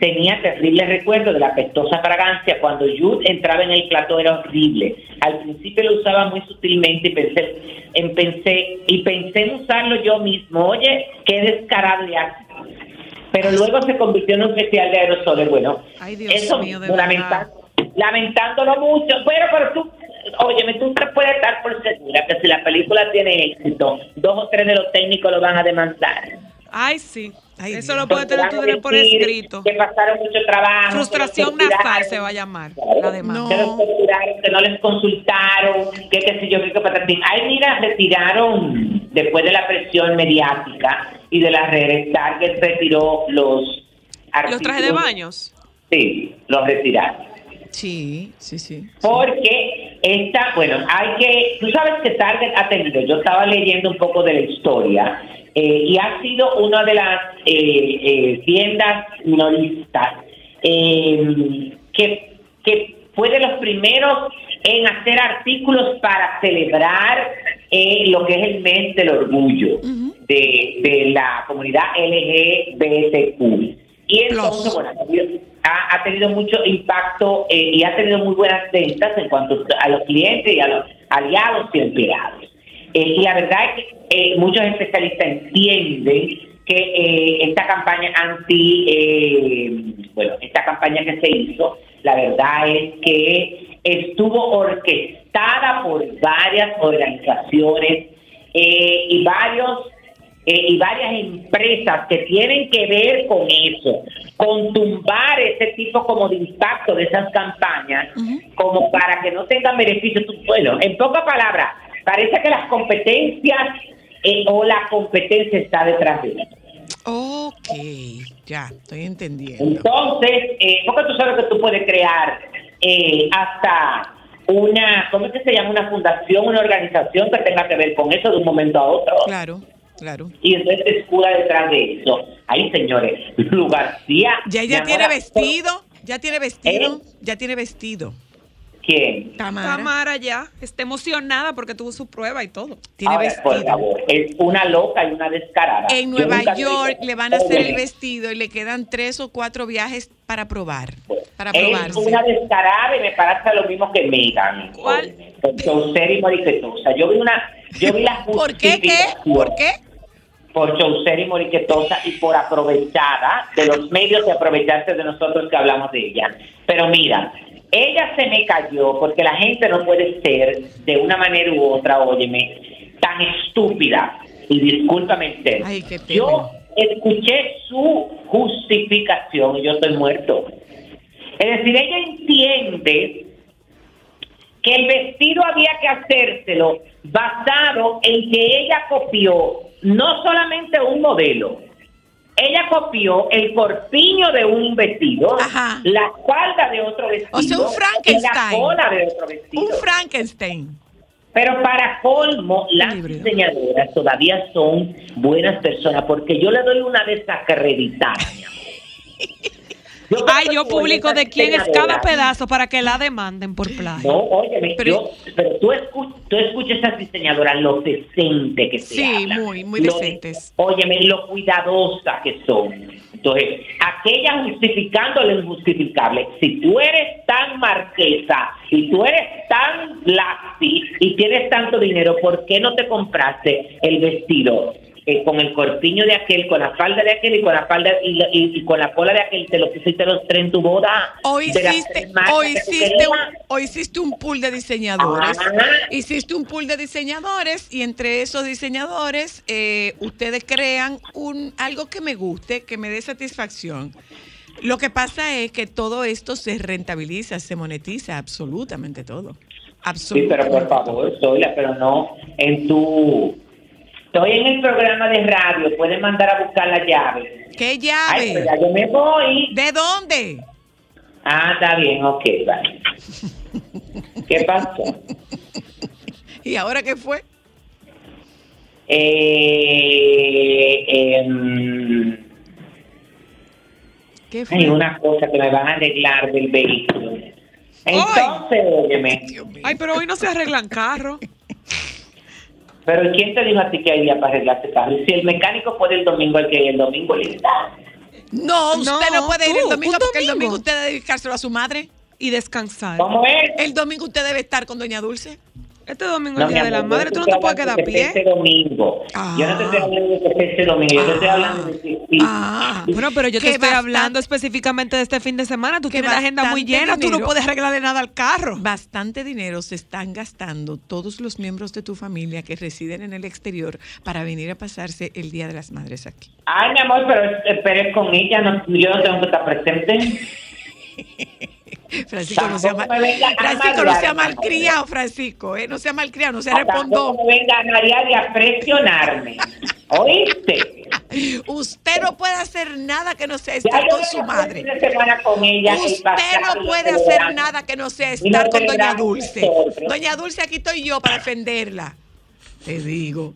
Speaker 12: tenía terribles recuerdos de la pestosa fragancia. Cuando Jude entraba en el plató era horrible. Al principio lo usaba muy sutilmente y pensé en, pensé, y pensé en usarlo yo mismo. Oye, qué descarado y ácido. Pero luego se convirtió en un especial de aerosoles. Bueno,
Speaker 11: Ay, Dios
Speaker 12: eso
Speaker 11: mío, de
Speaker 12: lamentándolo mucho, pero, pero tú, óyeme, tú te puedes estar por segura que si la película tiene éxito, dos o tres de los técnicos lo van a demandar.
Speaker 11: Ay, sí. Eso
Speaker 12: Dios.
Speaker 11: lo puede tener tú por escrito.
Speaker 12: Que pasaron mucho trabajo.
Speaker 11: Frustración
Speaker 12: que
Speaker 11: nasal se va a llamar la demanda.
Speaker 12: Que los torturaron, que no les consultaron, que qué sé yo, qué patatín. Ay, mira, retiraron, después de la presión mediática y de las redes, Target retiró los
Speaker 11: Los trajes de
Speaker 12: artículos-
Speaker 11: baños.
Speaker 12: Sí, los retiraron.
Speaker 1: Sí, sí, sí.
Speaker 12: Porque esta, bueno, hay que, tú sabes que Target ha tenido, yo estaba leyendo un poco de la historia, eh, y ha sido una de las eh, eh, tiendas minoristas eh, que, que fue de los primeros en hacer artículos para celebrar eh, lo que es el mes del orgullo de, de la comunidad LGBTQ. Y entonces, bueno, ha, ha tenido mucho impacto eh, y ha tenido muy buenas ventas en cuanto a los clientes y a los aliados y empleados. Eh, y la verdad es que eh, muchos especialistas entienden que esta campaña anti, eh, bueno, esta campaña que se hizo, la verdad es que estuvo orquestada por varias organizaciones y varios eh, y varias empresas que tienen que ver con eso, con tumbar ese tipo como de impacto de esas campañas, como para que no tengan beneficio. Tú- Bueno, en pocas palabras, parece que las competencias eh, o la competencia está detrás de eso.
Speaker 1: Ok, ya, estoy entendiendo.
Speaker 12: Entonces, eh, porque tú sabes que tú puedes crear eh, hasta una, ¿cómo es que se llama? Una fundación, una organización que tenga que ver con eso de un momento a otro.
Speaker 1: Claro, claro.
Speaker 12: Y entonces se escuda detrás de eso. Ahí, señores, Lu García.
Speaker 1: Ya
Speaker 12: amor,
Speaker 1: tiene vestido, ya tiene vestido,
Speaker 12: ¿Eh?
Speaker 1: ya tiene vestido.
Speaker 12: ¿Quién?
Speaker 1: Tamara.
Speaker 11: Tamara ya está emocionada porque tuvo su prueba y todo.
Speaker 1: Tiene
Speaker 12: Ahora, por
Speaker 1: vestido.
Speaker 12: favor, es una loca y una descarada.
Speaker 1: En
Speaker 12: Yo
Speaker 1: Nueva York le van a hacer el vestido y le quedan tres o cuatro viajes para probar, para
Speaker 12: Es
Speaker 1: probarse.
Speaker 12: una descarada y me parece lo mismo que Megan.
Speaker 11: ¿Cuál?
Speaker 12: Con y. Yo vi una, yo vi la
Speaker 1: ¿Por qué? ¿Qué? ¿Por qué?
Speaker 12: Por Chaucer y Moriquetosa y por aprovechada de los medios de aprovecharse de nosotros que hablamos de ella. Pero mira, ella se me cayó porque la gente no puede ser de una manera u otra, óyeme, tan estúpida. Y discúlpame, Esther.
Speaker 1: Ay.
Speaker 12: Yo escuché su justificación y yo estoy muerto. Es decir, ella entiende que el vestido había que hacérselo basado en que ella copió no solamente un modelo, ella copió el corpiño de un vestido, la falda de otro vestido,
Speaker 1: O sea, un Frankenstein.
Speaker 12: la cola de otro vestido.
Speaker 1: Un Frankenstein.
Speaker 12: Pero para colmo, las diseñadoras todavía son buenas personas porque yo le doy una desacreditada. Yo
Speaker 11: Ay, yo publico de quién es cada pedazo para que la demanden por plagio.
Speaker 12: No, óyeme, yo, pero tú, escu- tú escuchas a esas diseñadoras, lo decente que se
Speaker 1: Sí,
Speaker 12: habla.
Speaker 1: muy, muy
Speaker 12: Lo-
Speaker 1: decentes.
Speaker 12: óyeme, lo cuidadosas que son. Entonces, aquella justificando lo injustificable. Si tú eres tan marquesa y tú eres tan lasty y tienes tanto dinero, ¿por qué no te compraste el vestido? Eh, con el corpiño de aquel, con la falda de aquel y con la falda y, la- y- y con la cola de aquel, te lo pusiste los tres en tu boda.
Speaker 1: O hiciste, o hiciste, un, o hiciste un pool de diseñadores. Hiciste un pool de diseñadores y entre esos diseñadores eh, ustedes crean un algo que me guste, que me dé satisfacción. Lo que pasa es que todo esto se rentabiliza, se monetiza, absolutamente todo.
Speaker 12: Sí,
Speaker 1: Absolutamente.
Speaker 12: pero por favor, Zoila, pero no en tu... Estoy en el programa de radio, puedes mandar a buscar la llave.
Speaker 1: ¿Qué
Speaker 12: Ay,
Speaker 1: llave?
Speaker 12: pero ya yo me voy.
Speaker 1: ¿De dónde?
Speaker 12: Ah, está bien, ok, vale. ¿Qué pasó?
Speaker 1: ¿Y ahora qué fue?
Speaker 12: Eh, em,
Speaker 1: ¿Qué
Speaker 12: hay una cosa que me van a arreglar del vehículo. Entonces, óyeme,
Speaker 11: Ay, pero hoy no se arreglan carros.
Speaker 12: Pero ¿quién te dijo a ti que hay día para arreglarte carro? Y Si el mecánico puede el domingo, el que el domingo le da.
Speaker 1: No, usted no,
Speaker 11: No,
Speaker 1: puede ir
Speaker 11: tú,
Speaker 1: el domingo porque el
Speaker 11: domingo.
Speaker 1: domingo usted debe dedicárselo a su madre.
Speaker 11: Y descansar.
Speaker 12: ¿Cómo es?
Speaker 1: El domingo usted debe estar con Doña Dulce.
Speaker 11: Este domingo
Speaker 12: No,
Speaker 11: es Día de la Madre, tú no te puedes quedar a
Speaker 12: de
Speaker 11: pie.
Speaker 12: Este domingo. Yo no te estoy hablando de que este domingo, yo te estoy hablando de que sí.
Speaker 11: Ah, bueno, pero yo te estoy hablando específicamente de este fin de semana. Tú tienes la agenda muy llena, tú no
Speaker 1: dinero-
Speaker 11: puedes arreglarle nada al carro.
Speaker 1: Bastante dinero se están gastando todos los miembros de tu familia que residen en el exterior para venir a pasarse el Día de las Madres aquí.
Speaker 12: Ay, mi amor, pero esperes con ella, no, yo no tengo que estar presente.
Speaker 1: Francisco, no sea, mal, Francisco, no sea malcriado, Francisco, eh, no sea malcriado, no sea
Speaker 12: Tampoco
Speaker 1: respondón.
Speaker 12: me venga a marear y a presionarme. ¿Oíste?
Speaker 1: Usted no puede hacer nada que no sea estar con su madre.
Speaker 12: con ella.
Speaker 1: Usted no puede hacer nada que no sea estar con Doña Dulce. Doña Dulce, aquí estoy yo para defenderla. Te digo.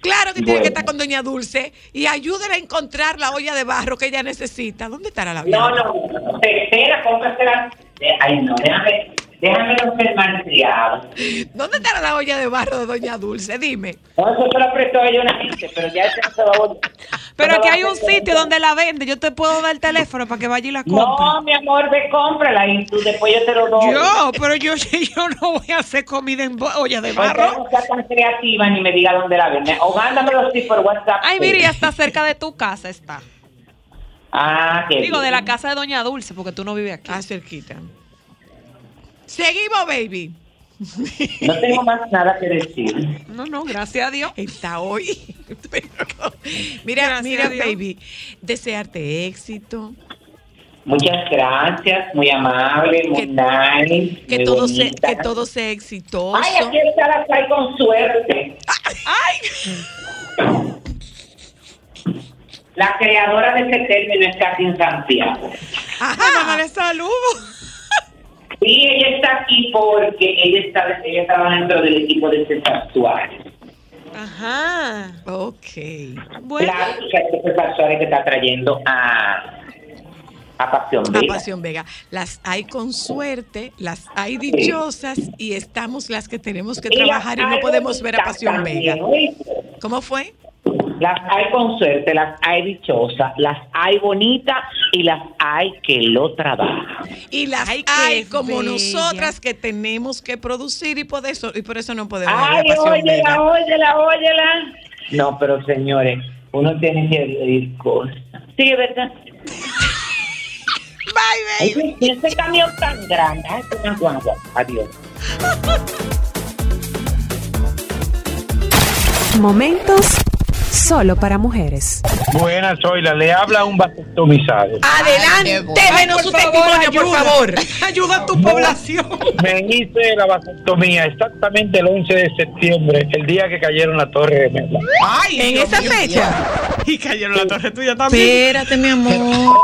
Speaker 1: Claro que tiene que estar con Doña Dulce y ayúdela a encontrar la olla de barro que ella necesita. ¿Dónde estará la
Speaker 12: No,
Speaker 1: vida?
Speaker 12: no, tercera, cómprasela. Ay, no, déjame, déjame malcriado.
Speaker 1: ¿Dónde estará la olla de barro de Doña Dulce? Dime.
Speaker 12: No, eso se lo prestó ella una gente, pero ya ese no se va a volver.
Speaker 11: Pero aquí hay un sitio donde la vende. Yo te puedo dar el teléfono para que vaya y la compre.
Speaker 12: No, mi amor, ve, cómprala y tú después yo te lo doy.
Speaker 11: Yo, pero yo, yo no voy a hacer comida en olla de barro.
Speaker 12: no sea tan creativa ni me diga dónde la vende. O mándamelo así por WhatsApp.
Speaker 11: Ay, mira, ya está cerca de tu casa, está.
Speaker 12: Ah, qué
Speaker 11: Digo, de la casa de Doña Dulce, porque tú no vives aquí.
Speaker 1: Ah, cerquita. Seguimos, baby.
Speaker 12: No tengo más nada que decir.
Speaker 11: No, no, gracias a Dios.
Speaker 1: Está hoy. mira,
Speaker 11: Gracias
Speaker 1: mira, baby. Desearte éxito.
Speaker 12: Muchas gracias, muy amable, muy nice.
Speaker 1: Que
Speaker 12: muy
Speaker 1: todo, sea,
Speaker 12: bonita.
Speaker 1: que todo sea exitoso.
Speaker 12: Ay, aquí está la con suerte.
Speaker 1: ¡Ay!
Speaker 12: La creadora de ese término es Katy Santiago.
Speaker 1: Ajá.
Speaker 11: Dale saludo.
Speaker 12: Sí, ella está aquí porque ella está ella trabaja dentro del equipo de César Suárez.
Speaker 11: Ajá.
Speaker 1: Ok.
Speaker 11: Bueno.
Speaker 12: Claro, que César Suárez que está trayendo a, a Pasión
Speaker 1: A
Speaker 12: Vega.
Speaker 1: Pasión Vega. Las hay con suerte, las hay dichosas y estamos las que tenemos que
Speaker 12: Y
Speaker 1: trabajar y no podemos ver a Pasión Vega. ¿Cómo fue?
Speaker 12: Las hay con suerte, las hay dichosas, las hay bonitas y las hay que lo trabajan.
Speaker 1: Y las
Speaker 11: Ay,
Speaker 1: hay como
Speaker 11: bella.
Speaker 1: nosotras que tenemos que producir y por eso, y por eso no podemos
Speaker 12: Ay, óyela, óyela, óyela. No, pero señores, uno tiene que ir cosas. Sí, ¿verdad?
Speaker 1: Bye, baby.
Speaker 12: Ay, y ese camión tan grande. Ay, es una guagua. Adiós.
Speaker 4: Momentos solo para mujeres.
Speaker 9: Buenas, Zoila. Le habla un vasectomizado.
Speaker 1: Adelante,
Speaker 11: por
Speaker 1: su
Speaker 11: favor,
Speaker 1: testimonio, por favor.
Speaker 11: Ayuda a tu población.
Speaker 9: Me hice la vasectomía exactamente el 11 de septiembre, el día que cayeron la torre de Mela.
Speaker 11: Ay,
Speaker 1: En
Speaker 11: Dios
Speaker 1: esa
Speaker 11: mío.
Speaker 1: fecha.
Speaker 11: Y cayeron la torre tuya también.
Speaker 1: Espérate, mi amor.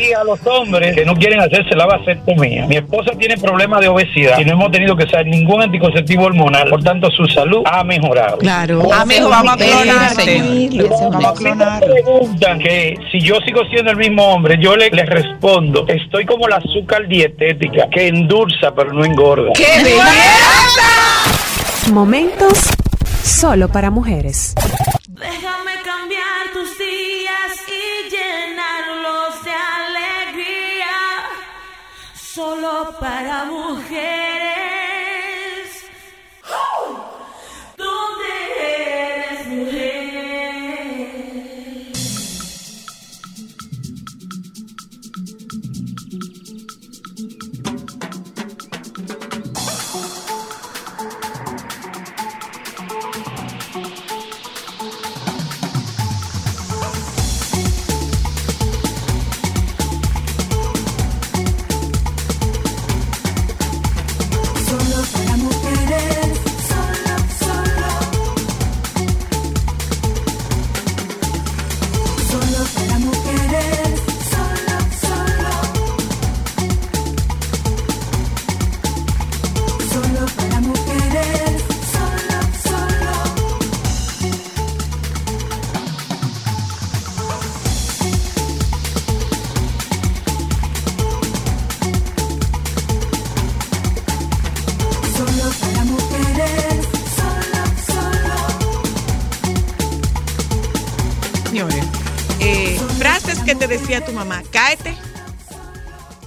Speaker 9: Y a los hombres que no quieren hacerse la vasectomía, mi esposa tiene problemas de obesidad y no hemos tenido que usar ningún anticonceptivo hormonal, por tanto su salud ha mejorado.
Speaker 1: Claro.
Speaker 6: Amigo, vamos a clonarte.
Speaker 1: Tranquilo.
Speaker 6: Vamos a
Speaker 9: Si me preguntan que si yo sigo siendo el mismo hombre, yo le- les respondo, estoy como la azúcar dietética, que endulza pero no engorda.
Speaker 1: ¡Qué belleza!
Speaker 4: Momentos solo para mujeres.
Speaker 3: Déjame Para mujeres.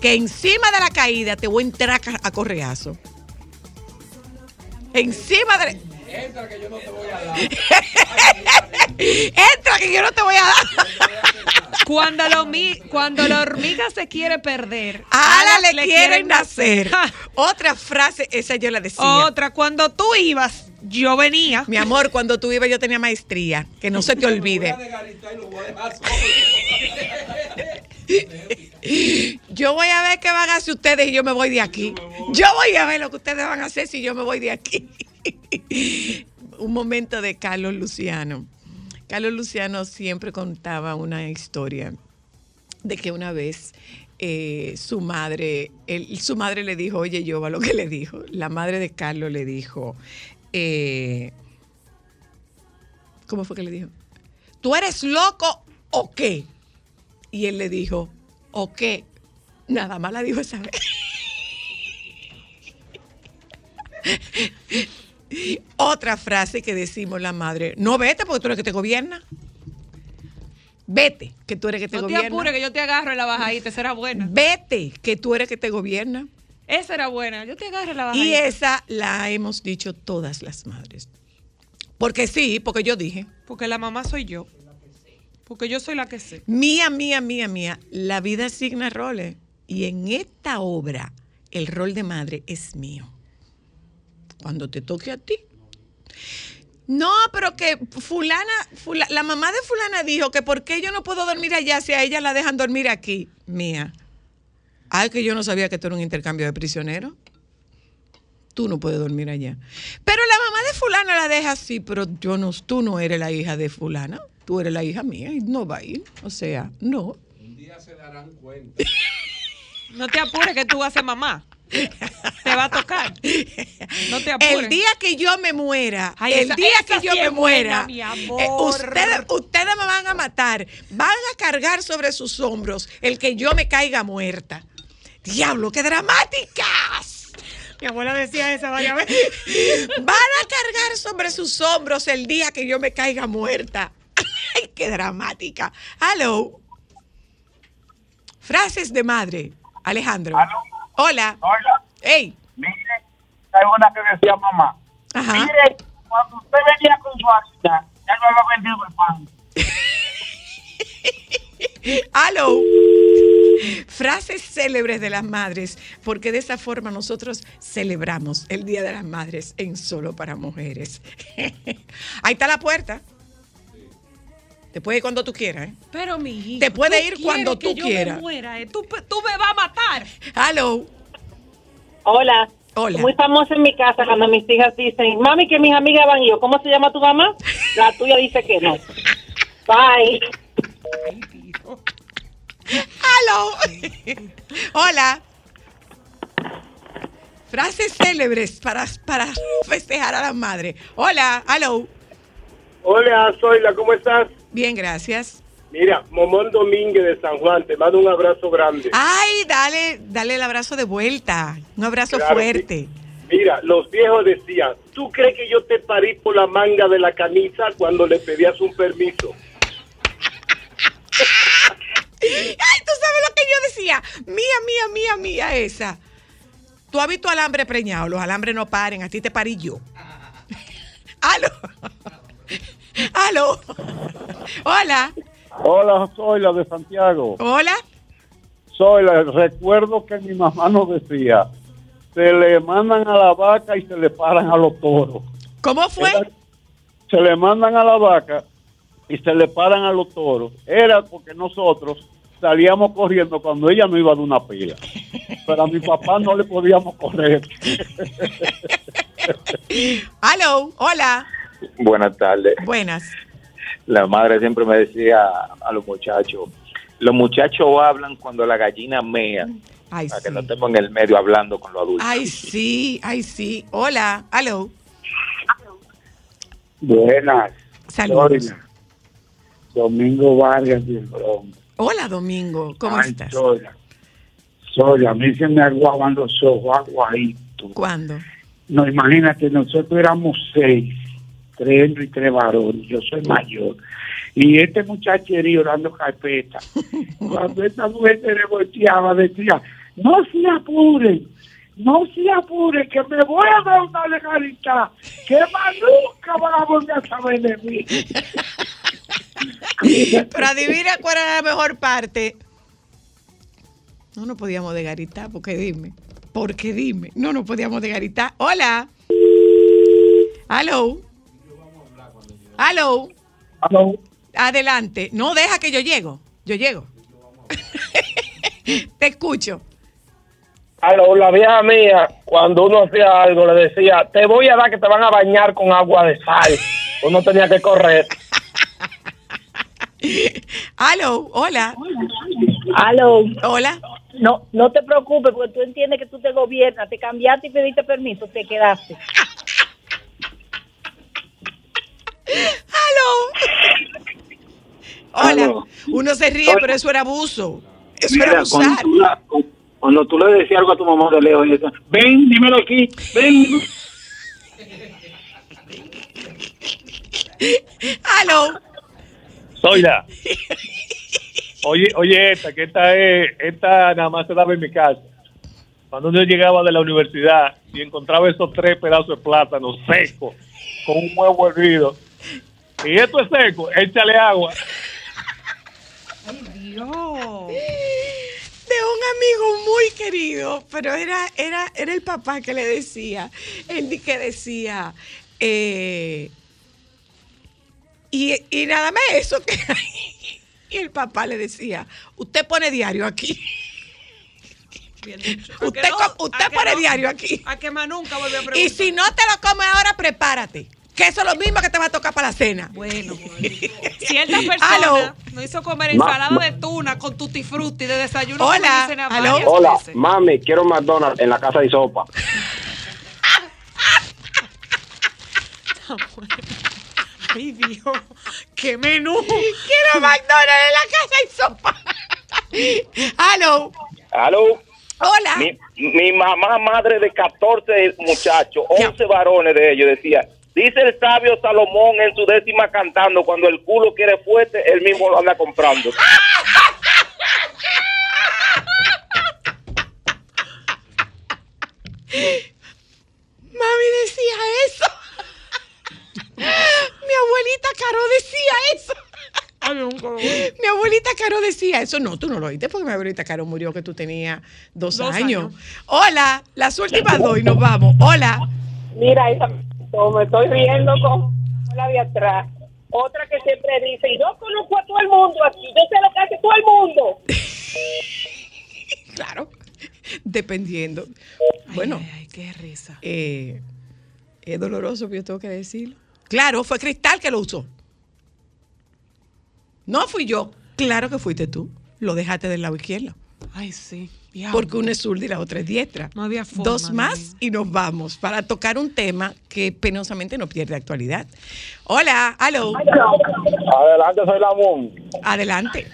Speaker 1: Que encima de la caída te voy a entrar a correazo. Encima de... Entra que yo no te voy a dar. Entra que yo no te voy a dar.
Speaker 11: Cuando la, hormi- cuando la hormiga se quiere perder,
Speaker 1: Alas
Speaker 11: alas
Speaker 1: le quieren nacer. Otra frase, esa yo la decía.
Speaker 11: Otra, cuando tú ibas, yo venía.
Speaker 1: Mi amor, cuando tú ibas yo tenía maestría. Que no se te olvide. Yo voy a ver qué van a hacer ustedes y yo me voy de aquí. Yo voy a ver lo que ustedes van a hacer si yo me voy de aquí. Un momento de Carlos Luciano. Carlos Luciano siempre contaba una historia de que una vez eh, su madre, su madre le dijo, oye, yo lo que le dijo. La madre de Carlos le dijo, eh, ¿cómo fue que le dijo? ¿Tú eres loco o qué? Y él le dijo, ¿o qué? Nada más la dijo esa vez. Otra frase que decimos la madre, no vete porque tú eres que te gobierna. Vete, que tú eres que te
Speaker 11: No te
Speaker 1: gobierna.
Speaker 11: apures que yo te agarro en la bajadita, esa era buena.
Speaker 1: Vete, que tú eres que te gobierna.
Speaker 11: Esa era buena, yo te agarro en la
Speaker 1: Y
Speaker 11: bajadita.
Speaker 1: esa la hemos dicho todas las madres. Porque sí, porque yo dije.
Speaker 11: Porque la mamá soy yo. Porque yo soy la que sé.
Speaker 1: Mía, mía, mía, mía. La vida asigna roles. Y en esta obra, el rol de madre es mío. Cuando te toque a ti. No, pero que fulana, fula- la mamá de fulana dijo que por qué yo no puedo dormir allá si a ella la dejan dormir aquí. Mía. Ay, que yo no sabía que esto era un intercambio de prisioneros. Tú no puedes dormir allá. Pero la mamá de fulana la deja así, pero yo no, tú no eres la hija de fulana. Tú eres la hija mía y no va a ir. O sea, no.
Speaker 11: No te apures que tú vas a ser mamá. Te va a tocar. No te apures.
Speaker 1: El día que yo me muera,
Speaker 11: Ay,
Speaker 1: el
Speaker 11: esa-
Speaker 1: día
Speaker 11: esa
Speaker 1: que yo me muera,
Speaker 11: buena,
Speaker 1: eh, ustedes, ustedes me van a matar, van a cargar sobre sus hombros el que yo me caiga muerta. Diablo, qué dramáticas.
Speaker 11: Mi abuela decía esa varias veces.
Speaker 1: Van a cargar sobre sus hombros el día que yo me caiga muerta. Ay, qué dramática. Hello. Frases de madre. Alejandro. Hola.
Speaker 13: Hola.
Speaker 1: Hey.
Speaker 13: Mire, hay una que decía mamá.
Speaker 1: Ajá.
Speaker 13: Mire, cuando usted venía con su harina, ya no lo vendido el pan.
Speaker 1: Aló. Frases célebres de las madres, porque de esa forma nosotros celebramos el Día de las Madres en Solo para Mujeres. Ahí está la puerta. Te puede ir cuando tú quieras, ¿eh?
Speaker 11: Pero mi hijo,
Speaker 1: Te puede ir cuando tú
Speaker 11: que yo
Speaker 1: quieras.
Speaker 11: Me muera, eh. tú, tú me vas a matar.
Speaker 1: Aló.
Speaker 14: Hola.
Speaker 1: Hola.
Speaker 14: Muy famosa en mi casa cuando mis hijas dicen, mami, que mis amigas van y yo, ¿cómo se llama tu mamá? La tuya dice que no. Bye.
Speaker 1: Aló. Hola. Frases célebres para, para festejar a las madres. Hola. Aló.
Speaker 15: Hola, Zoila, ¿cómo estás?
Speaker 1: Bien, gracias.
Speaker 15: Mira, Momón Domínguez de San Juan, te mando un abrazo grande.
Speaker 1: Ay, dale, dale el abrazo de vuelta. Un abrazo
Speaker 15: Claro,
Speaker 1: fuerte.
Speaker 15: Mira, los viejos decían, ¿tú crees que yo te parí por la manga de la camisa cuando le pedías un permiso?
Speaker 1: Ay, tú sabes lo que yo decía. Mía, mía, mía, mía, esa. Tú has visto alambre preñado, los alambres no paren, a ti te parí yo. Aló. Aló. Hola.
Speaker 16: Hola, soy la de Santiago.
Speaker 1: Hola.
Speaker 16: Soy la, recuerdo que mi mamá nos decía, se le mandan a la vaca y se le paran a los toros.
Speaker 1: ¿Cómo fue?
Speaker 16: Era- se le mandan a la vaca y se le paran a los toros. Era porque nosotros salíamos corriendo cuando ella no iba de una pila. Pero a mi papá no le podíamos correr.
Speaker 1: Aló. Hola.
Speaker 17: Buenas tardes.
Speaker 1: Buenas.
Speaker 17: La madre siempre me decía a los muchachos, los muchachos hablan cuando la gallina mea,
Speaker 1: Ay,
Speaker 17: para que no estemos en el medio hablando con los adultos.
Speaker 1: Ay, sí, ay, sí. Hola. Aló.
Speaker 16: Buenas.
Speaker 1: Saludos.
Speaker 16: Domingo Vargas del Bronx.
Speaker 1: Hola, Domingo. ¿Cómo
Speaker 16: Ay,
Speaker 1: estás?
Speaker 16: Soy, soy, a mí se me aguaban los ojos aguaditos.
Speaker 1: ¿Cuándo?
Speaker 16: No, imagínate, nosotros éramos seis, tres hembras y tres varones, yo soy mayor. Y este muchacherío dando carpeta. Cuando esta mujer se revolteaba, decía, no se apuren,
Speaker 13: no se apure, que me voy a dar una legalidad, que más nunca van a volver a saber de mí.
Speaker 1: Pero adivina cuál era la mejor parte. No, no podíamos de garitar, porque dime. Porque dime. No, no podíamos de garitar. Hola. Hello. Hello. Adelante. No, deja que yo llego. Yo llego. Te escucho.
Speaker 15: Aló, la vieja mía, cuando uno hacía algo, le decía, te voy a dar que te van a bañar con agua de sal. Uno tenía que correr.
Speaker 1: Aló, hola.
Speaker 18: Aló.
Speaker 1: Hola.
Speaker 18: No, no te preocupes, porque tú entiendes que tú te gobiernas, te cambiaste y pediste permiso, te quedaste.
Speaker 1: Hola. Uno se ríe, pero eso era abuso. Eso era
Speaker 19: Mira, cuando
Speaker 1: abusar.
Speaker 19: tú, la- cuando tú le decías algo a tu mamá de lejos, decía, ven, dímelo aquí, ven.
Speaker 1: Aló.
Speaker 20: Zoila. Oye, oye, esta, que esta es, esta nada más se daba en mi casa. Cuando uno llegaba de la universidad y encontraba esos tres pedazos de plátano secos con un huevo hervido. Y esto es seco, échale agua.
Speaker 1: De un amigo muy querido, pero era, era, era el papá que le decía, él que decía, eh, y, y nada más eso que y el papá le decía, usted pone diario aquí. Usted, co- usted pone diario aquí.
Speaker 11: A que más nunca vuelve a preguntar.
Speaker 1: Y si no te lo comes ahora, prepárate. Que eso es lo mismo que te va a tocar para la cena.
Speaker 11: Bueno, Cierta persona
Speaker 1: Aló.
Speaker 11: nos hizo comer ensalada
Speaker 15: ma-
Speaker 11: de tuna con tutti frutti de desayuno.
Speaker 1: Hola,
Speaker 11: y cena
Speaker 1: aló.
Speaker 15: Hola,
Speaker 11: veces.
Speaker 15: mami, quiero McDonald's en la casa de sopa.
Speaker 11: Ay, Dios, qué menú.
Speaker 1: Quiero McDonald's en la casa y sopa. Aló.
Speaker 5: Aló.
Speaker 1: Hola.
Speaker 5: Mi, mi mamá, madre de 14 muchachos, 11 varones de ellos, decía, dice el sabio Salomón en su décima cantando, cuando el culo quiere fuerte, él mismo lo anda comprando.
Speaker 1: Mami decía eso. Mi abuelita Caro decía eso. Mi abuelita Caro decía eso. No, tú no lo oíste porque mi abuelita Caro murió que tú tenías dos,
Speaker 14: Dos
Speaker 1: años.
Speaker 14: años.
Speaker 1: Hola, las últimas dos y nos vamos. Hola.
Speaker 14: Mira, esa, me estoy riendo con la de atrás. Otra que siempre dice, y yo conozco a todo el mundo aquí, yo sé lo que hace todo el mundo.
Speaker 1: Claro, dependiendo. bueno,
Speaker 11: qué risa.
Speaker 1: eh, es doloroso, pero yo tengo que decirlo. Claro, fue Cristal que lo usó. No fui yo. Claro que fuiste tú. Lo dejaste del lado izquierdo.
Speaker 11: Ay, sí. Diablo.
Speaker 1: Porque una es zurda y la otra es diestra.
Speaker 11: No había forma,
Speaker 1: Dos
Speaker 11: no
Speaker 1: más y nos vamos para tocar un tema que penosamente no pierde actualidad. Hola, aló.
Speaker 16: Adelante, soy Lamón.
Speaker 1: Adelante.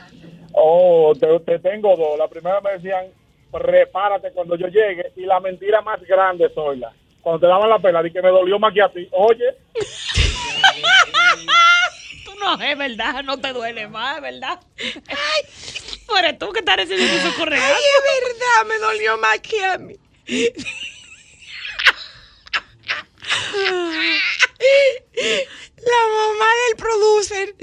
Speaker 16: Oh, te, te tengo dos. La primera me decían, prepárate cuando yo llegue. Y la mentira más grande soy la. Cuando te daban la pela, di que me dolió más que a ti. Oye,
Speaker 11: no es verdad, no te duele más, es verdad. Ay, eres tú que estás recibiendo esos correos.
Speaker 1: Ay, es verdad, me dolió más que a mí. La mamá del producer,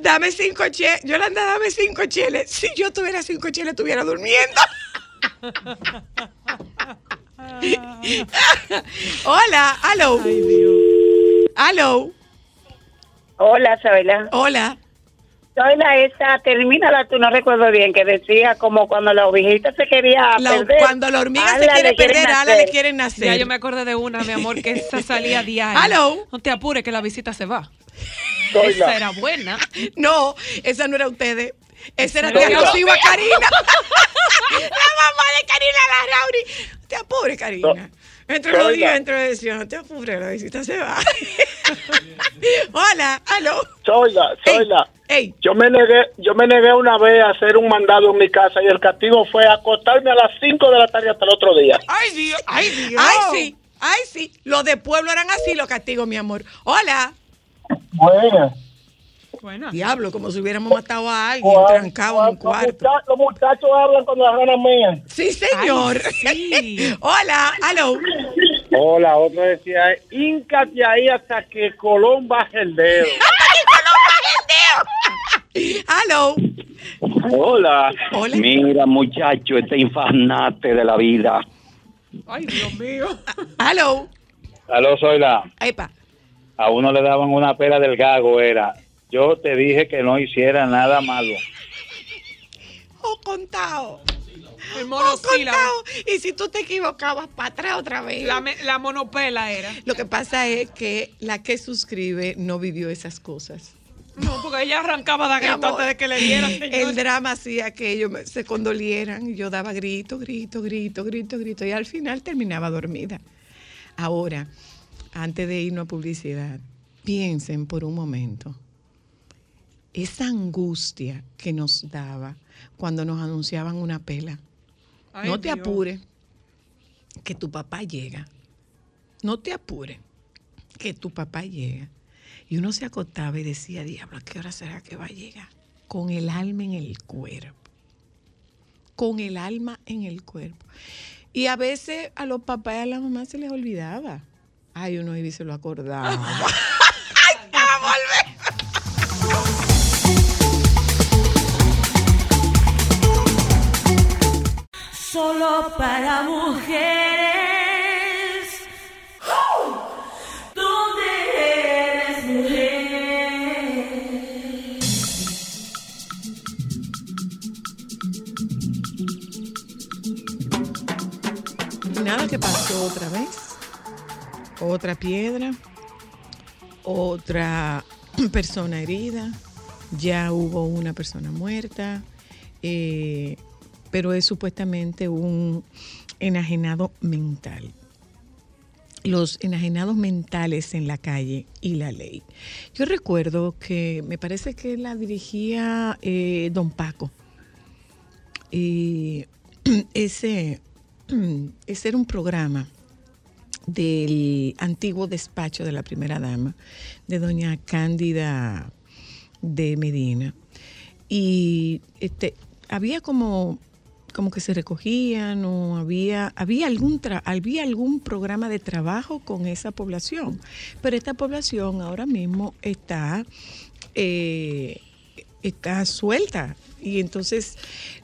Speaker 1: dame cinco cheles. Yolanda, dame cinco cheles. Si yo tuviera cinco cheles, estuviera durmiendo. Hola, aló. Aló.
Speaker 14: Hola, Zoila.
Speaker 1: Hola.
Speaker 14: Zoila, esa, termínala, tú no recuerdo bien, que decía como cuando la ovejita se quería
Speaker 1: La-
Speaker 14: perder.
Speaker 1: cuando la hormiga se quiere perder, ala
Speaker 14: nacer.
Speaker 1: le quieren nacer.
Speaker 11: Ya yo me acordé de una, mi amor, que esa salía diario.
Speaker 1: Aló.
Speaker 11: No te apures que la visita se va.
Speaker 1: Zoila.
Speaker 11: Esa era buena.
Speaker 1: No, esa no era ustedes. Esa era tía Rocío a Karina. la mamá de Karina Larrauri. Te apure, Karina. Entre los días, entre los días, no te apure, la visita se va. Hola, aló.
Speaker 16: Zoila, Zoila.
Speaker 1: Ey.
Speaker 16: Yo me negué, yo me negué una vez a hacer un mandado en mi casa y el castigo fue acostarme a las 5 de la tarde hasta el otro día.
Speaker 1: Ay, Dios. Ay, Dios. Ay, sí. Ay, sí. Los de pueblo eran así los castigos, mi amor. Hola.
Speaker 16: Bueno.
Speaker 1: Diablo, como si hubiéramos matado a alguien,
Speaker 15: Cuando-
Speaker 1: trancado en un cuarto.
Speaker 15: mucha- los muchachos hablan con las ganas mías.
Speaker 1: Sí, señor. Hola, aló.
Speaker 19: Hola, otro decía, híncate ahí hasta que Colón baje el dedo.
Speaker 1: Aló.
Speaker 17: Hola.
Speaker 1: Hola.
Speaker 17: Mira, muchacho, este infanate de la vida.
Speaker 11: Ay, Dios mío.
Speaker 1: Aló.
Speaker 19: Aló, soy la.
Speaker 1: Epa.
Speaker 19: A uno le daban una pela del gago, era. Yo te dije que no hiciera nada malo.
Speaker 1: Oh, contado.
Speaker 11: El
Speaker 1: Oh,
Speaker 11: monosílabo.
Speaker 1: contado. Y si tú te equivocabas para atrás otra vez.
Speaker 11: La, me- la monopela era.
Speaker 1: Lo que pasa es que la que suscribe no vivió esas cosas.
Speaker 11: No, porque ella arrancaba de grito antes de que le dieran. señor.
Speaker 1: El drama hacía que ellos se condolieran y yo daba grito, grito, grito, grito, grito y al final terminaba dormida. Ahora, antes de irnos a publicidad, piensen por un momento esa angustia que nos daba cuando nos anunciaban una pela.
Speaker 11: Ay,
Speaker 1: no te
Speaker 11: Dios.
Speaker 1: apures, que tu papá llega. No te apures, que tu papá llega. Y uno se acostaba y decía, diablo, ¿a qué hora será que va a llegar? Con el alma en el cuerpo. Con el alma en el cuerpo. Y a veces a los papás y a la mamá se les olvidaba. Ay, uno iba y se lo acordaba.
Speaker 3: Solo para mujeres. ¿Dónde eres mujer?
Speaker 1: Nada que pasó otra vez. Otra piedra. Otra persona herida. Ya hubo una persona muerta. eh, pero es supuestamente un enajenado mental. Los enajenados mentales en la calle y la ley. Yo recuerdo que me parece que la dirigía eh, don Paco. Y ese, ese era un programa del antiguo despacho de la primera dama, de doña Cándida de Medina. Y este, había como, como que se recogían o había, había, algún tra- había algún programa de trabajo con esa población. Pero esta población ahora mismo está, eh, está suelta. Y entonces,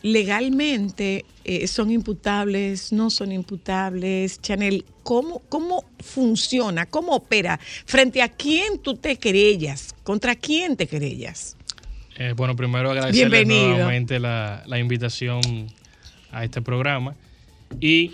Speaker 1: legalmente, eh, son imputables, no son imputables. Chanel, ¿cómo, ¿cómo funciona? ¿Cómo opera? ¿Frente a quién tú te querellas? ¿Contra quién te querellas?
Speaker 21: Eh, bueno, primero agradecerles
Speaker 1: Bienvenido.
Speaker 21: nuevamente la, la invitación a este programa. Y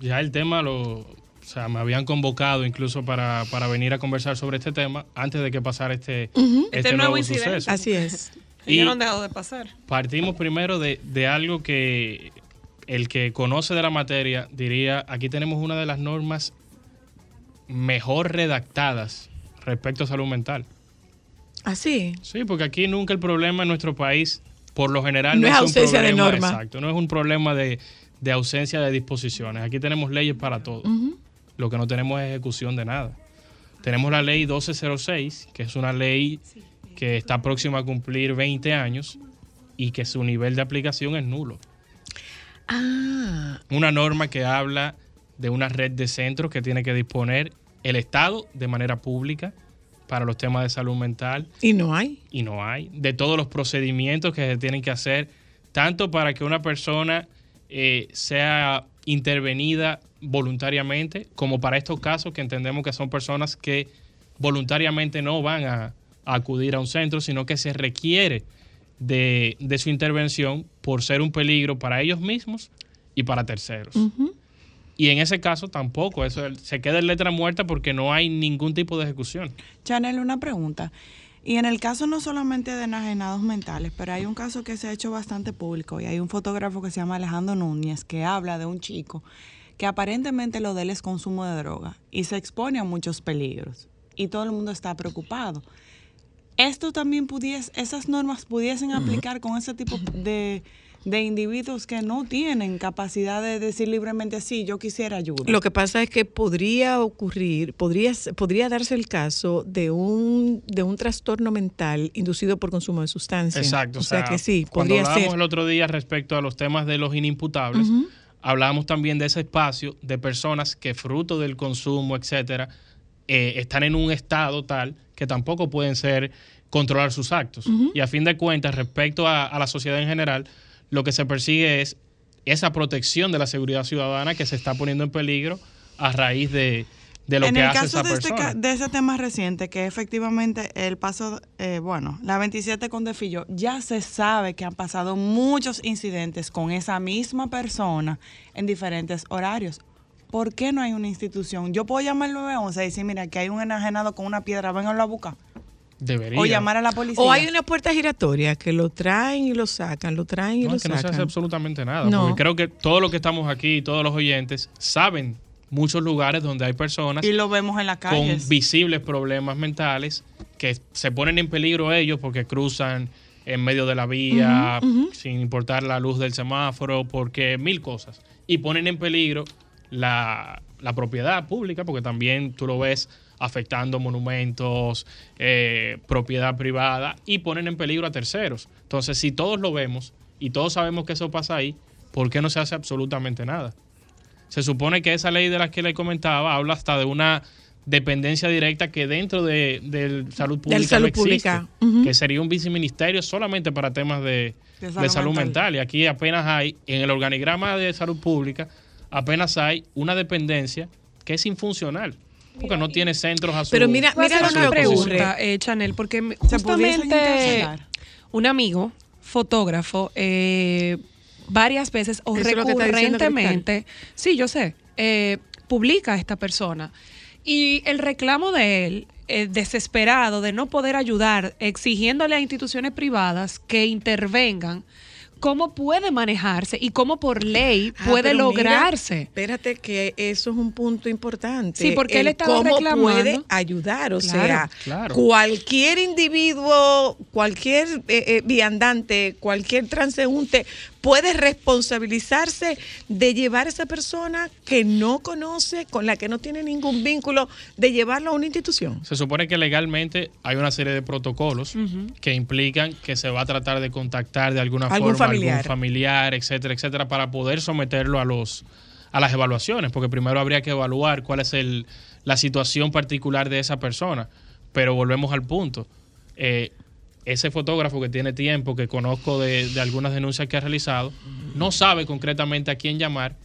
Speaker 21: ya el tema lo. O sea, me habían convocado incluso para, para venir a conversar sobre este tema antes de que pasara este, este,
Speaker 11: Este
Speaker 21: nuevo, suceso.
Speaker 1: Así es.
Speaker 21: Y-
Speaker 11: ya no han dejado de pasar.
Speaker 21: Partimos primero de, de algo que el que conoce de la materia diría, aquí tenemos una de las normas mejor redactadas respecto a salud mental.
Speaker 1: Así.
Speaker 21: Sí, porque aquí nunca el problema en nuestro país, por lo general,
Speaker 1: No es
Speaker 21: un
Speaker 1: ausencia de
Speaker 21: problema-
Speaker 1: norma.
Speaker 21: Exacto, no es un problema de, de ausencia de disposiciones. Aquí tenemos leyes para todo. Lo que no tenemos es ejecución de nada. Tenemos la ley 1206, que es una ley que está próxima a cumplir 20 años y que su nivel de aplicación es nulo.
Speaker 1: Ah,
Speaker 21: Una norma que habla de una red de centros que tiene que disponer el Estado de manera pública para los temas de salud mental
Speaker 1: y no hay.
Speaker 21: y no hay, de todos los procedimientos que se tienen que hacer, tanto para que una persona eh, sea intervenida voluntariamente, como para estos casos que entendemos que son personas que voluntariamente no van a, a acudir a un centro, sino que se requiere de, de su intervención por ser un peligro para ellos mismos y para terceros. Y en ese caso tampoco, eso se queda en letra muerta porque no hay ningún tipo de ejecución.
Speaker 6: Chanel, una pregunta. Y en el caso no solamente de enajenados mentales, pero hay un caso que se ha hecho bastante público y hay un fotógrafo que se llama Alejandro Núñez que habla de un chico que aparentemente lo de él es consumo de droga y se expone a muchos peligros y todo el mundo está preocupado. Esto también pudiese, esas normas pudiesen aplicar con ese tipo de, de individuos que no tienen capacidad de decir libremente, sí, yo quisiera ayuda.
Speaker 1: Lo que pasa es que podría ocurrir, podría, podría darse el caso de un, de un trastorno mental inducido por consumo de sustancias.
Speaker 21: Exacto.
Speaker 1: O sea, que sí,
Speaker 21: cuando
Speaker 1: podría
Speaker 21: hablábamos
Speaker 1: ser.
Speaker 21: el otro día respecto a los temas de los inimputables, hablábamos también de ese espacio de personas que fruto del consumo, etcétera, eh, están en un estado tal que tampoco pueden ser controlar sus actos. Y a fin de cuentas, respecto a, a la sociedad en general, lo que se persigue es esa protección de la seguridad ciudadana que se está poniendo en peligro a raíz de, de lo
Speaker 6: en
Speaker 21: que
Speaker 6: el
Speaker 21: hace
Speaker 6: caso
Speaker 21: esa
Speaker 6: este,
Speaker 21: persona.
Speaker 6: ca- de ese tema reciente, que efectivamente el paso, eh, bueno, la 27 con Defillo, ya se sabe que han pasado muchos incidentes con esa misma persona en diferentes horarios. ¿Por qué no hay una institución? Yo puedo llamar al 911 y decir, mira, que hay un enajenado con una piedra, vénganlo a buscar.
Speaker 21: Debería.
Speaker 6: O llamar a la policía.
Speaker 1: O hay una puerta giratoria que lo traen y lo sacan, lo traen y
Speaker 21: No,
Speaker 1: lo
Speaker 21: es que no se hace absolutamente nada.
Speaker 1: No.
Speaker 21: Porque creo que todos los que estamos aquí, todos los oyentes, saben muchos lugares donde hay personas
Speaker 6: Y lo vemos en las
Speaker 21: con
Speaker 6: calles.
Speaker 21: visibles problemas mentales que se ponen en peligro ellos porque cruzan en medio de la vía sin importar la luz del semáforo, porque mil cosas. Y ponen en peligro la, la propiedad pública, porque también tú lo ves afectando monumentos, eh, propiedad privada, y ponen en peligro a terceros. Entonces, si todos lo vemos y todos sabemos que eso pasa ahí, ¿por qué no se hace absolutamente nada? Se supone que esa ley de la que le comentaba habla hasta de una dependencia directa que dentro de, del salud pública
Speaker 1: salud
Speaker 21: no existe,
Speaker 1: pública, ujú.
Speaker 21: que sería un viceministerio solamente para temas de,
Speaker 6: De salud, mental.
Speaker 21: mental. Y aquí apenas hay, en el organigrama de salud pública, apenas hay una dependencia que es infuncional, porque no tiene centros a su
Speaker 1: Pero mira, mira lo
Speaker 11: una
Speaker 1: que ocurre.
Speaker 11: pregunta, eh, Chanel, porque me-
Speaker 6: ¿Se pudiesen
Speaker 11: justamente un amigo, fotógrafo, eh, varias veces o
Speaker 1: Eso es lo que está diciendo
Speaker 11: recurrentemente, sí, yo sé, eh, publica a esta persona. Y el reclamo de él, eh, desesperado de no poder ayudar, exigiéndole a instituciones privadas que intervengan, cómo puede manejarse y cómo por ley
Speaker 1: Ah,
Speaker 11: puede
Speaker 1: pero mira,
Speaker 11: lograrse.
Speaker 1: espérate que eso es un punto importante.
Speaker 11: Sí, porque él estaba
Speaker 1: cómo
Speaker 11: reclamando.
Speaker 1: puede ayudar, o
Speaker 11: Claro,
Speaker 1: sea,
Speaker 21: claro.
Speaker 1: cualquier individuo, cualquier eh, eh, viandante, cualquier transeúnte puede responsabilizarse de llevar a esa persona que no conoce, con la que no tiene ningún vínculo, de llevarlo a una institución.
Speaker 21: Se supone que legalmente hay una serie de protocolos que implican que se va a tratar de contactar de alguna
Speaker 1: Algún
Speaker 21: forma
Speaker 1: familiar.
Speaker 21: algún familiar, etcétera, etcétera, para poder someterlo a los a las evaluaciones, porque primero habría que evaluar cuál es el, la situación particular de esa persona. Pero volvemos al punto. Eh, ese fotógrafo que tiene tiempo, que conozco de, de algunas denuncias que ha realizado, no sabe concretamente a quién llamar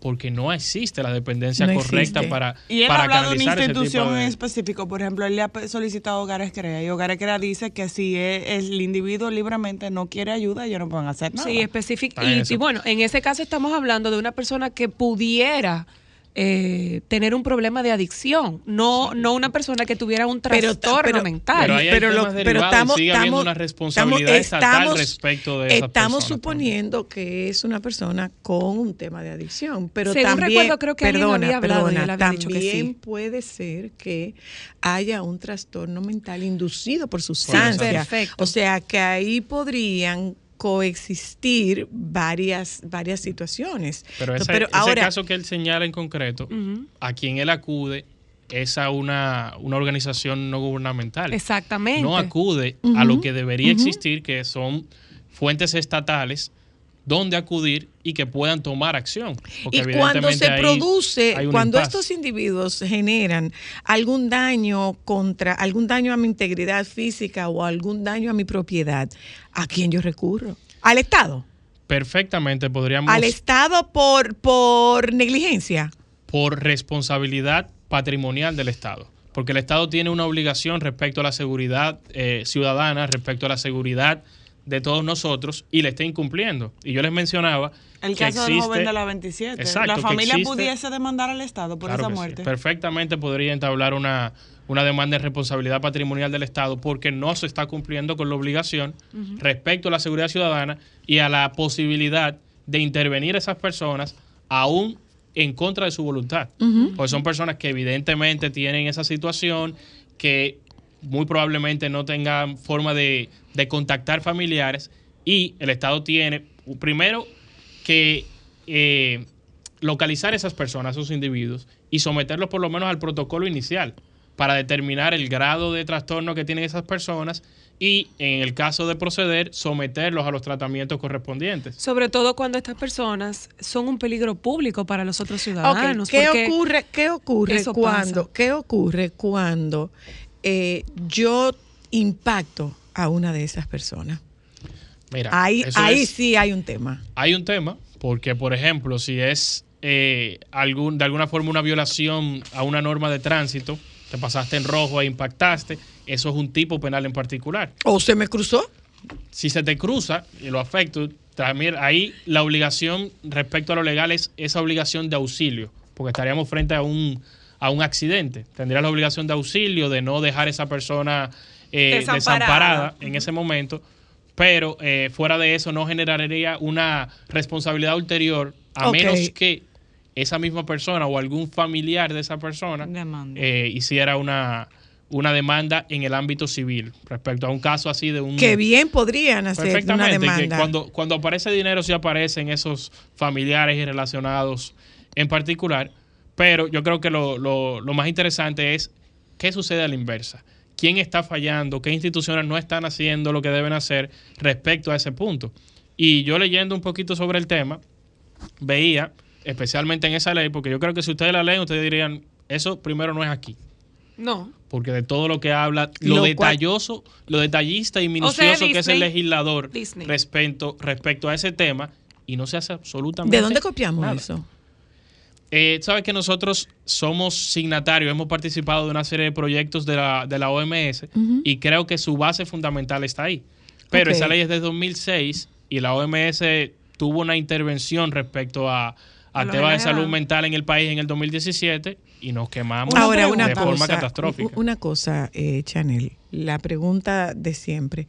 Speaker 21: porque no existe la dependencia
Speaker 1: No
Speaker 21: correcta
Speaker 1: existe.
Speaker 21: para,
Speaker 6: Y él
Speaker 21: para
Speaker 6: ha hablado de una institución
Speaker 21: de-
Speaker 6: en específico. Por ejemplo, él le ha solicitado a Hogares Crea y Hogares Crea dice que si e- el individuo libremente no quiere ayuda, ellos no pueden hacer nada.
Speaker 11: Sí, específico. Y bueno, en ese caso estamos hablando de una persona que pudiera eh, tener un problema de adicción, no, no una persona que tuviera un
Speaker 1: Pero-
Speaker 11: trastorno
Speaker 1: pero-
Speaker 11: mental.
Speaker 21: Pero hay
Speaker 1: pero, lo- pero estamos,
Speaker 21: sigue habiendo
Speaker 1: estamos-
Speaker 21: una responsabilidad
Speaker 1: estamos-
Speaker 21: estatal respecto de esas
Speaker 1: Estamos suponiendo que es una persona con un tema de adicción, pero
Speaker 11: Según
Speaker 1: también,
Speaker 11: recuerdo, creo que alguien
Speaker 1: perdona,
Speaker 11: había hablado y
Speaker 1: perdona,
Speaker 11: él había dicho que
Speaker 1: también
Speaker 11: sí.
Speaker 1: puede ser que haya un trastorno mental inducido por sustancia.
Speaker 11: perfecto.
Speaker 1: O sea, que ahí podrían coexistir varias varias situaciones.
Speaker 21: Pero, ese,
Speaker 1: Pero
Speaker 21: ese caso que él señala en concreto, a quien él acude es a una, una organización no gubernamental.
Speaker 11: Exactamente.
Speaker 21: No acude a lo que debería existir, que son fuentes estatales donde acudir y que puedan tomar acción. Porque
Speaker 1: Y cuando se produce, cuando
Speaker 21: impasse.
Speaker 1: estos individuos generan algún daño contra, algún daño a mi integridad física o algún daño a mi propiedad, ¿a quién yo recurro? Al Estado.
Speaker 21: Perfectamente podríamos,
Speaker 1: Al Estado por, por negligencia.
Speaker 21: por responsabilidad patrimonial del Estado. Porque el Estado tiene una obligación respecto a la seguridad eh, ciudadana, respecto a la seguridad de todos nosotros y le está incumpliendo. Y yo les mencionaba
Speaker 6: El caso del joven de la 27.
Speaker 21: Exacto,
Speaker 6: la familia
Speaker 21: existe-
Speaker 6: pudiese demandar al Estado por
Speaker 21: Claro
Speaker 6: esa
Speaker 21: sí.
Speaker 6: muerte.
Speaker 21: Perfectamente podría entablar una, una demanda de responsabilidad patrimonial del Estado porque no se está cumpliendo con la obligación respecto a la seguridad ciudadana y a la posibilidad de intervenir a esas personas aún en contra de su voluntad.
Speaker 1: Ujú.
Speaker 21: Pues son personas que evidentemente tienen esa situación, que muy probablemente no tengan forma de, de contactar familiares y el Estado tiene Primero, que eh, localizar esas personas, esos individuos, y someterlos por lo menos al protocolo inicial para determinar el grado de trastorno que tienen esas personas y, en el caso de proceder, someterlos a los tratamientos correspondientes.
Speaker 11: Sobre todo cuando estas personas son un peligro público para los otros ciudadanos.
Speaker 1: ¿Qué
Speaker 11: porque
Speaker 1: ocurre, qué ocurre cuando,
Speaker 11: pasa.
Speaker 1: qué ocurre cuando eh, yo impacto a una de esas personas?
Speaker 21: Mira,
Speaker 1: ahí ahí
Speaker 21: es-
Speaker 1: sí hay un tema.
Speaker 21: Hay un tema, porque por ejemplo, si es eh, algún, de alguna forma una violación a una norma de tránsito, te pasaste en rojo e impactaste, eso es un tipo penal en particular.
Speaker 1: ¿O se me cruzó?
Speaker 21: Si se te cruza y lo afecto, también ahí la obligación respecto a lo legal es esa obligación de auxilio, porque estaríamos frente a un, a un accidente. Tendría la obligación de auxilio de no dejar esa persona eh,
Speaker 11: Desamparada.
Speaker 21: desamparada en ese momento, pero eh, fuera de eso no generaría una responsabilidad ulterior a menos que esa misma persona o algún familiar de esa persona eh, hiciera una, una demanda en el ámbito civil respecto a un caso así de un...
Speaker 1: Que bien podrían hacer una
Speaker 21: Perfectamente, que
Speaker 1: demanda.
Speaker 21: cuando, cuando aparece dinero sí aparecen esos familiares y relacionados en particular, pero yo creo que lo, lo- lo más interesante es qué sucede a la inversa. ¿Quién está fallando? ¿Qué instituciones no están haciendo lo que deben hacer respecto a ese punto? Y yo leyendo un poquito sobre el tema, veía, especialmente en esa ley, porque yo creo que si ustedes la leen, ustedes dirían, eso primero no es aquí
Speaker 11: No.
Speaker 21: porque de todo lo que habla, lo,
Speaker 11: Lo cual-
Speaker 21: detalloso, lo detallista y minucioso que es el legislador
Speaker 11: Disney.
Speaker 21: respecto, respecto a ese tema y no se hace absolutamente
Speaker 1: ¿De dónde copiamos
Speaker 21: nada.
Speaker 1: eso?
Speaker 21: Eh, Sabes que nosotros somos signatarios, hemos participado de una serie de proyectos de la, de la OMS y creo que su base fundamental está ahí. Pero esa ley es de 2006 y la OMS tuvo una intervención respecto a, temas de salud mental en el país en el 2017 y nos quemamos
Speaker 1: Ahora, una
Speaker 21: de
Speaker 1: cosa,
Speaker 21: forma catastrófica.
Speaker 1: Una cosa, eh, Chanel, la pregunta de siempre.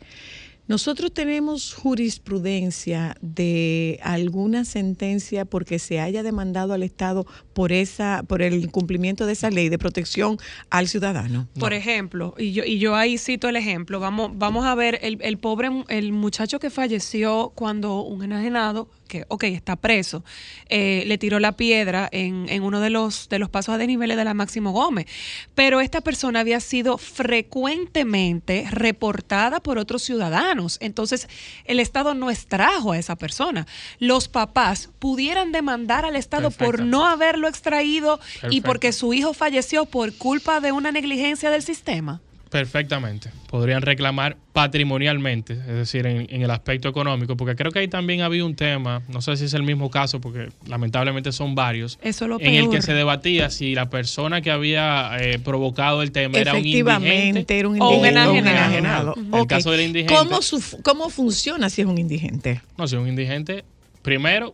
Speaker 1: Nosotros tenemos jurisprudencia de alguna sentencia porque se haya demandado al Estado por esa, por el incumplimiento de esa ley de protección al ciudadano.
Speaker 11: Por ejemplo, y yo, y yo ahí cito el ejemplo, vamos, vamos a ver el, el pobre, el muchacho que falleció cuando un enajenado, que, ok, está preso, eh, le tiró la piedra en, en uno de los, de los pasos a desniveles de la Máximo Gómez. Pero esta persona había sido frecuentemente reportada por otros ciudadanos. Entonces, el Estado no extrajo a esa persona. Los papás pudieran demandar al Estado por no haberlo extraído y porque su hijo falleció por culpa de una negligencia del sistema.
Speaker 21: Perfectamente. Podrían reclamar patrimonialmente, es decir, en, en el aspecto económico, porque creo que ahí también había un tema, no sé si es el mismo caso, porque lamentablemente son varios,
Speaker 11: Eso es lo
Speaker 21: en el que se debatía si la persona que había eh, provocado el tema era un
Speaker 1: Efectivamente,
Speaker 21: indigente
Speaker 1: era un indigente. o un
Speaker 21: enajenado. el caso del indigente,
Speaker 1: ¿Cómo, su- ¿Cómo funciona si es un indigente?
Speaker 21: no, si es un indigente, primero,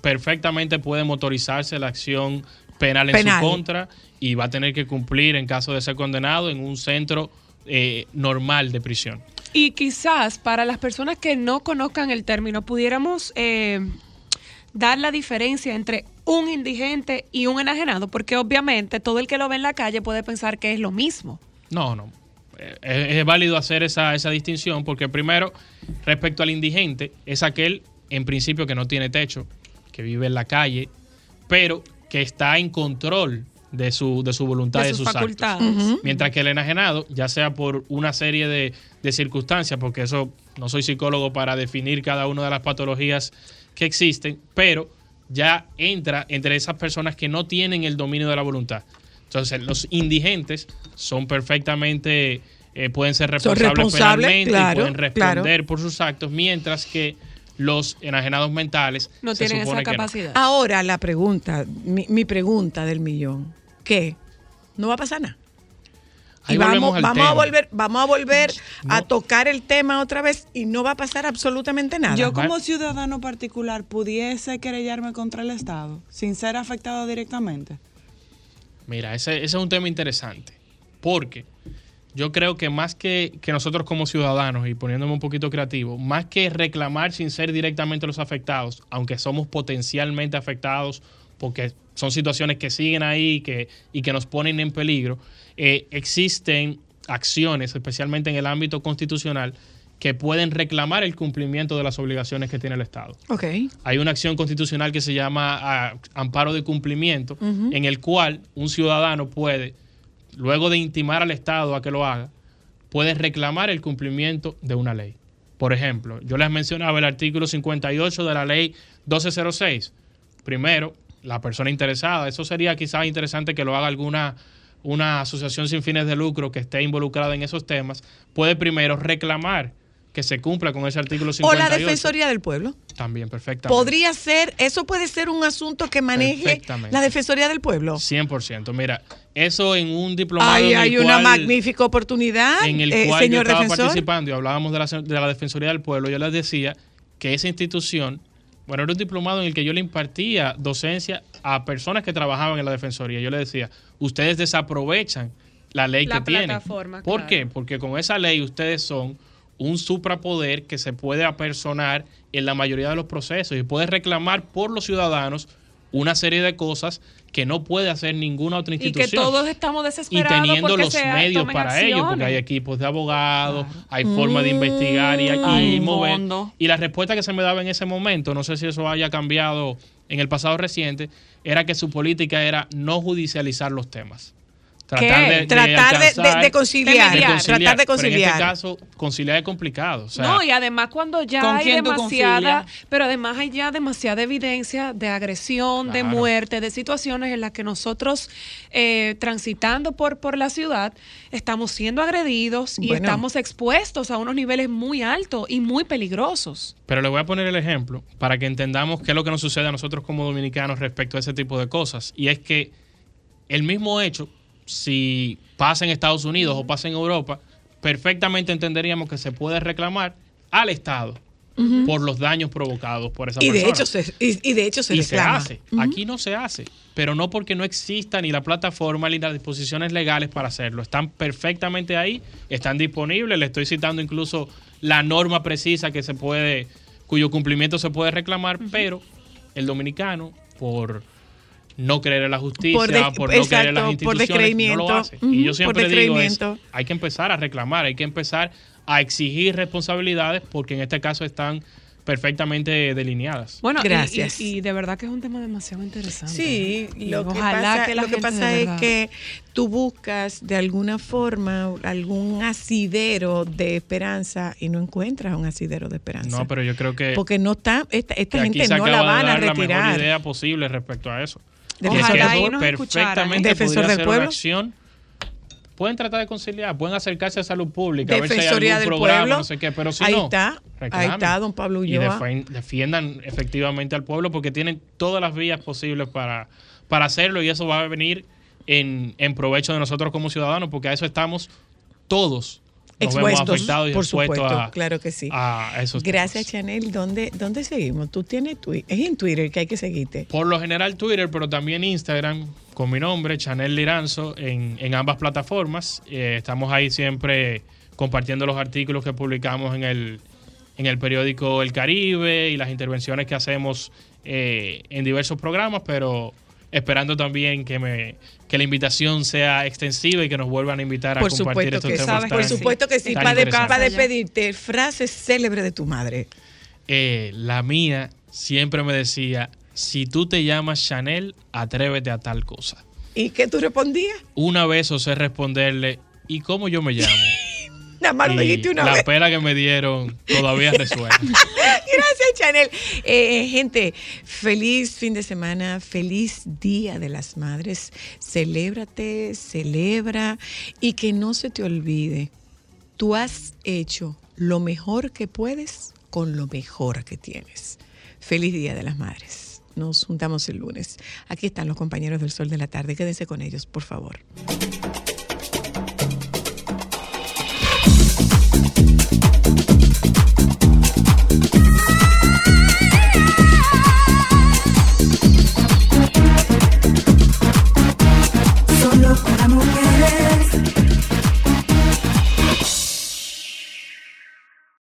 Speaker 21: perfectamente puede motorizarse la acción penal en
Speaker 1: Penal.
Speaker 21: su contra y va a tener que cumplir en caso de ser condenado en un centro eh, normal de prisión.
Speaker 11: Y quizás para las personas que no conozcan el término, pudiéramos eh, dar la diferencia entre un indigente y un enajenado, porque obviamente todo el que lo ve en la calle puede pensar que es lo mismo.
Speaker 21: No, no. Eh, Es, es válido hacer esa, esa distinción porque primero, respecto al indigente, es aquel en principio que no tiene techo, que vive en la calle, pero que está en control de su, de su voluntad
Speaker 11: De
Speaker 21: y de
Speaker 11: sus
Speaker 21: sus,
Speaker 11: facultades.
Speaker 21: actos. Mientras que el enajenado, ya sea por una serie de, de circunstancias, porque eso no soy psicólogo para definir cada una de las patologías que existen, pero ya entra entre esas personas que no tienen el dominio de la voluntad. Entonces, los indigentes son perfectamente, eh, pueden ser responsables,
Speaker 1: responsables,
Speaker 21: penalmente
Speaker 1: claro,
Speaker 21: y pueden responder por sus actos, mientras que los enajenados mentales
Speaker 11: No
Speaker 21: se
Speaker 11: tienen esa
Speaker 21: no.
Speaker 11: capacidad.
Speaker 1: Ahora la pregunta, mi, mi pregunta del millón, ¿qué? No va a pasar nada.
Speaker 21: Ahí
Speaker 1: Y vamos, a volver, vamos a volver a tocar el tema otra vez y no va a pasar absolutamente nada.
Speaker 6: Yo como ciudadano particular pudiese querellarme contra el Estado sin ser afectado directamente.
Speaker 21: Mira, ese, ese es un tema interesante, porque yo creo que más que, que nosotros como ciudadanos, y poniéndome un poquito creativo, más que reclamar sin ser directamente los afectados, aunque somos potencialmente afectados, porque son situaciones que siguen ahí que, y que nos ponen en peligro, eh, existen acciones, especialmente en el ámbito constitucional, que pueden reclamar el cumplimiento de las obligaciones que tiene el Estado.
Speaker 7: Ok.
Speaker 21: Hay una acción constitucional que se llama ah, amparo de cumplimiento, en el cual un ciudadano puede, luego de intimar al Estado a que lo haga, puede reclamar el cumplimiento de una ley. Por ejemplo, yo les mencionaba el artículo 58 de la ley 1206. Primero, la persona interesada, eso sería quizás interesante que lo haga alguna una asociación sin fines de lucro que esté involucrada en esos temas, puede primero reclamar que se cumpla con ese artículo
Speaker 1: O
Speaker 21: 58.
Speaker 1: la Defensoría del Pueblo.
Speaker 21: También, perfectamente.
Speaker 1: Podría ser, eso puede ser un asunto que maneje la Defensoría del Pueblo.
Speaker 21: 100%. Mira, eso en un diplomado
Speaker 1: Ay,
Speaker 21: en el
Speaker 1: hay una
Speaker 21: cual-
Speaker 1: magnífica oportunidad,
Speaker 21: en el
Speaker 1: eh,
Speaker 21: cual yo
Speaker 1: señor
Speaker 21: estaba
Speaker 1: defensor.
Speaker 21: participando y hablábamos de la, de la Defensoría del Pueblo, yo les decía que esa institución, bueno, era un diplomado en el que yo le impartía docencia a personas que trabajaban en la Defensoría. Yo les decía, ustedes desaprovechan la ley
Speaker 11: La
Speaker 21: que tienen. ¿Por
Speaker 11: claro.
Speaker 21: qué? Porque con esa ley ustedes son un suprapoder que se puede apersonar en la mayoría de los procesos y puede reclamar por los ciudadanos una serie de cosas que no puede hacer ninguna otra
Speaker 11: Y
Speaker 21: institución
Speaker 11: que todos estamos
Speaker 21: y
Speaker 11: desesperados
Speaker 21: teniendo
Speaker 11: porque
Speaker 21: los
Speaker 11: se
Speaker 21: medios para ello, porque hay equipos de abogados, hay forma de investigar y, y mover. Y la respuesta que se me daba en ese momento, no sé si eso haya cambiado en el pasado reciente, era que su política era no judicializar los temas. Tratar de, de
Speaker 1: Tratar de- de-
Speaker 21: alcanzar-
Speaker 1: de conciliar,
Speaker 21: de
Speaker 1: tratar de
Speaker 21: Pero en
Speaker 1: conciliar.
Speaker 21: este caso, conciliar es complicado. O sea,
Speaker 11: no, y además cuando ya
Speaker 21: ¿Con
Speaker 11: hay demasiada, pero además hay ya demasiada evidencia de agresión, de muerte, de situaciones en las que nosotros eh, transitando por, por la ciudad estamos siendo agredidos y
Speaker 21: Bueno.
Speaker 11: estamos expuestos a unos niveles muy altos y muy peligrosos.
Speaker 21: Pero le voy a poner el ejemplo para que entendamos qué es lo que nos sucede a nosotros como dominicanos respecto a ese tipo de cosas. Y es que el mismo hecho, si pasa en Estados Unidos o pasa en Europa, perfectamente entenderíamos que se puede reclamar al Estado por los daños provocados por esa
Speaker 1: Y de
Speaker 21: persona.
Speaker 1: hecho se, y, y de hecho se
Speaker 21: y
Speaker 1: reclama.
Speaker 21: se hace. Aquí no se hace. Pero no porque no exista ni la plataforma ni las disposiciones legales para hacerlo. Están perfectamente ahí, están disponibles. Le estoy citando incluso la norma precisa que se puede, cuyo cumplimiento se puede reclamar, pero el dominicano, por no creer en la justicia,
Speaker 1: Por
Speaker 21: no creer en las
Speaker 1: exacto, por
Speaker 21: instituciones, no
Speaker 1: descreimiento.
Speaker 21: lo hace. Y yo siempre digo es, hay que empezar a reclamar, hay que empezar a exigir responsabilidades porque en este caso están perfectamente delineadas.
Speaker 11: Bueno,
Speaker 1: Gracias.
Speaker 11: Y, y de verdad que es un tema demasiado interesante.
Speaker 1: Sí,
Speaker 11: Y
Speaker 1: lo que
Speaker 11: ojalá
Speaker 1: pasa,
Speaker 11: que la
Speaker 1: lo que pasa es que tú buscas de alguna forma algún asidero de esperanza y no encuentras un asidero de esperanza.
Speaker 21: No, pero yo creo que,
Speaker 1: Porque no está, esta, esta gente no la van a
Speaker 21: dar la mejor
Speaker 1: retirar.
Speaker 21: idea posible respecto a eso.
Speaker 1: Del
Speaker 21: eso
Speaker 1: pueblo.
Speaker 21: perfectamente
Speaker 1: Defensor del pueblo.
Speaker 21: una acción. Pueden tratar de conciliar, pueden acercarse a salud pública, a ver si hay
Speaker 1: Defensoría
Speaker 21: algún
Speaker 1: del
Speaker 21: programa,
Speaker 1: pueblo.
Speaker 21: no sé qué, pero si
Speaker 1: Ahí
Speaker 21: no,
Speaker 1: está, ahí está, don Pablo
Speaker 21: Y
Speaker 1: Ulloa.
Speaker 21: defen- defiendan efectivamente al pueblo porque tienen todas las vías posibles para, para hacerlo y eso va a venir en, en provecho de nosotros como ciudadanos porque a eso estamos todos nos vemos
Speaker 1: Expuestos,
Speaker 21: afectados y
Speaker 1: por
Speaker 21: expuestos
Speaker 1: supuesto,
Speaker 21: a,
Speaker 1: claro que sí.
Speaker 21: a esos
Speaker 1: Gracias, Chanel. ¿Dónde, ¿Dónde seguimos? Tú tienes Twitter. Es en Twitter que hay que seguirte.
Speaker 21: Por lo general Twitter, pero también Instagram, con mi nombre, Chanel Liranzo, en, en ambas plataformas. Eh, estamos ahí siempre compartiendo los artículos que publicamos en el, en el periódico El Caribe y las intervenciones que hacemos eh, en diversos programas, pero esperando también que me que la invitación sea extensiva y que nos vuelvan a invitar a compartir estos
Speaker 1: que
Speaker 21: temas
Speaker 1: sí.
Speaker 21: tan-
Speaker 1: Por supuesto que sí. Para, de- para despedirte, frase célebre de tu madre.
Speaker 21: Eh, la mía siempre me decía, si tú te llamas Chanel, atrévete a tal cosa.
Speaker 1: ¿Y qué tú respondías?
Speaker 21: Una vez osé responderle, ¿y cómo yo me llamo?
Speaker 1: Nada más lo
Speaker 21: Y
Speaker 1: dijiste una
Speaker 21: la
Speaker 1: vez.
Speaker 21: pela que me dieron todavía resuena.
Speaker 1: Gracias, Chanel. Eh, gente, feliz fin de semana, feliz Día de las Madres. Celébrate, celebra y que no se te olvide, tú has hecho lo mejor que puedes con lo mejor que tienes. Feliz Día de las Madres. Nos juntamos el lunes. Aquí están los compañeros del Sol de la Tarde. Quédense con ellos, por favor.
Speaker 3: Solo para mujeres.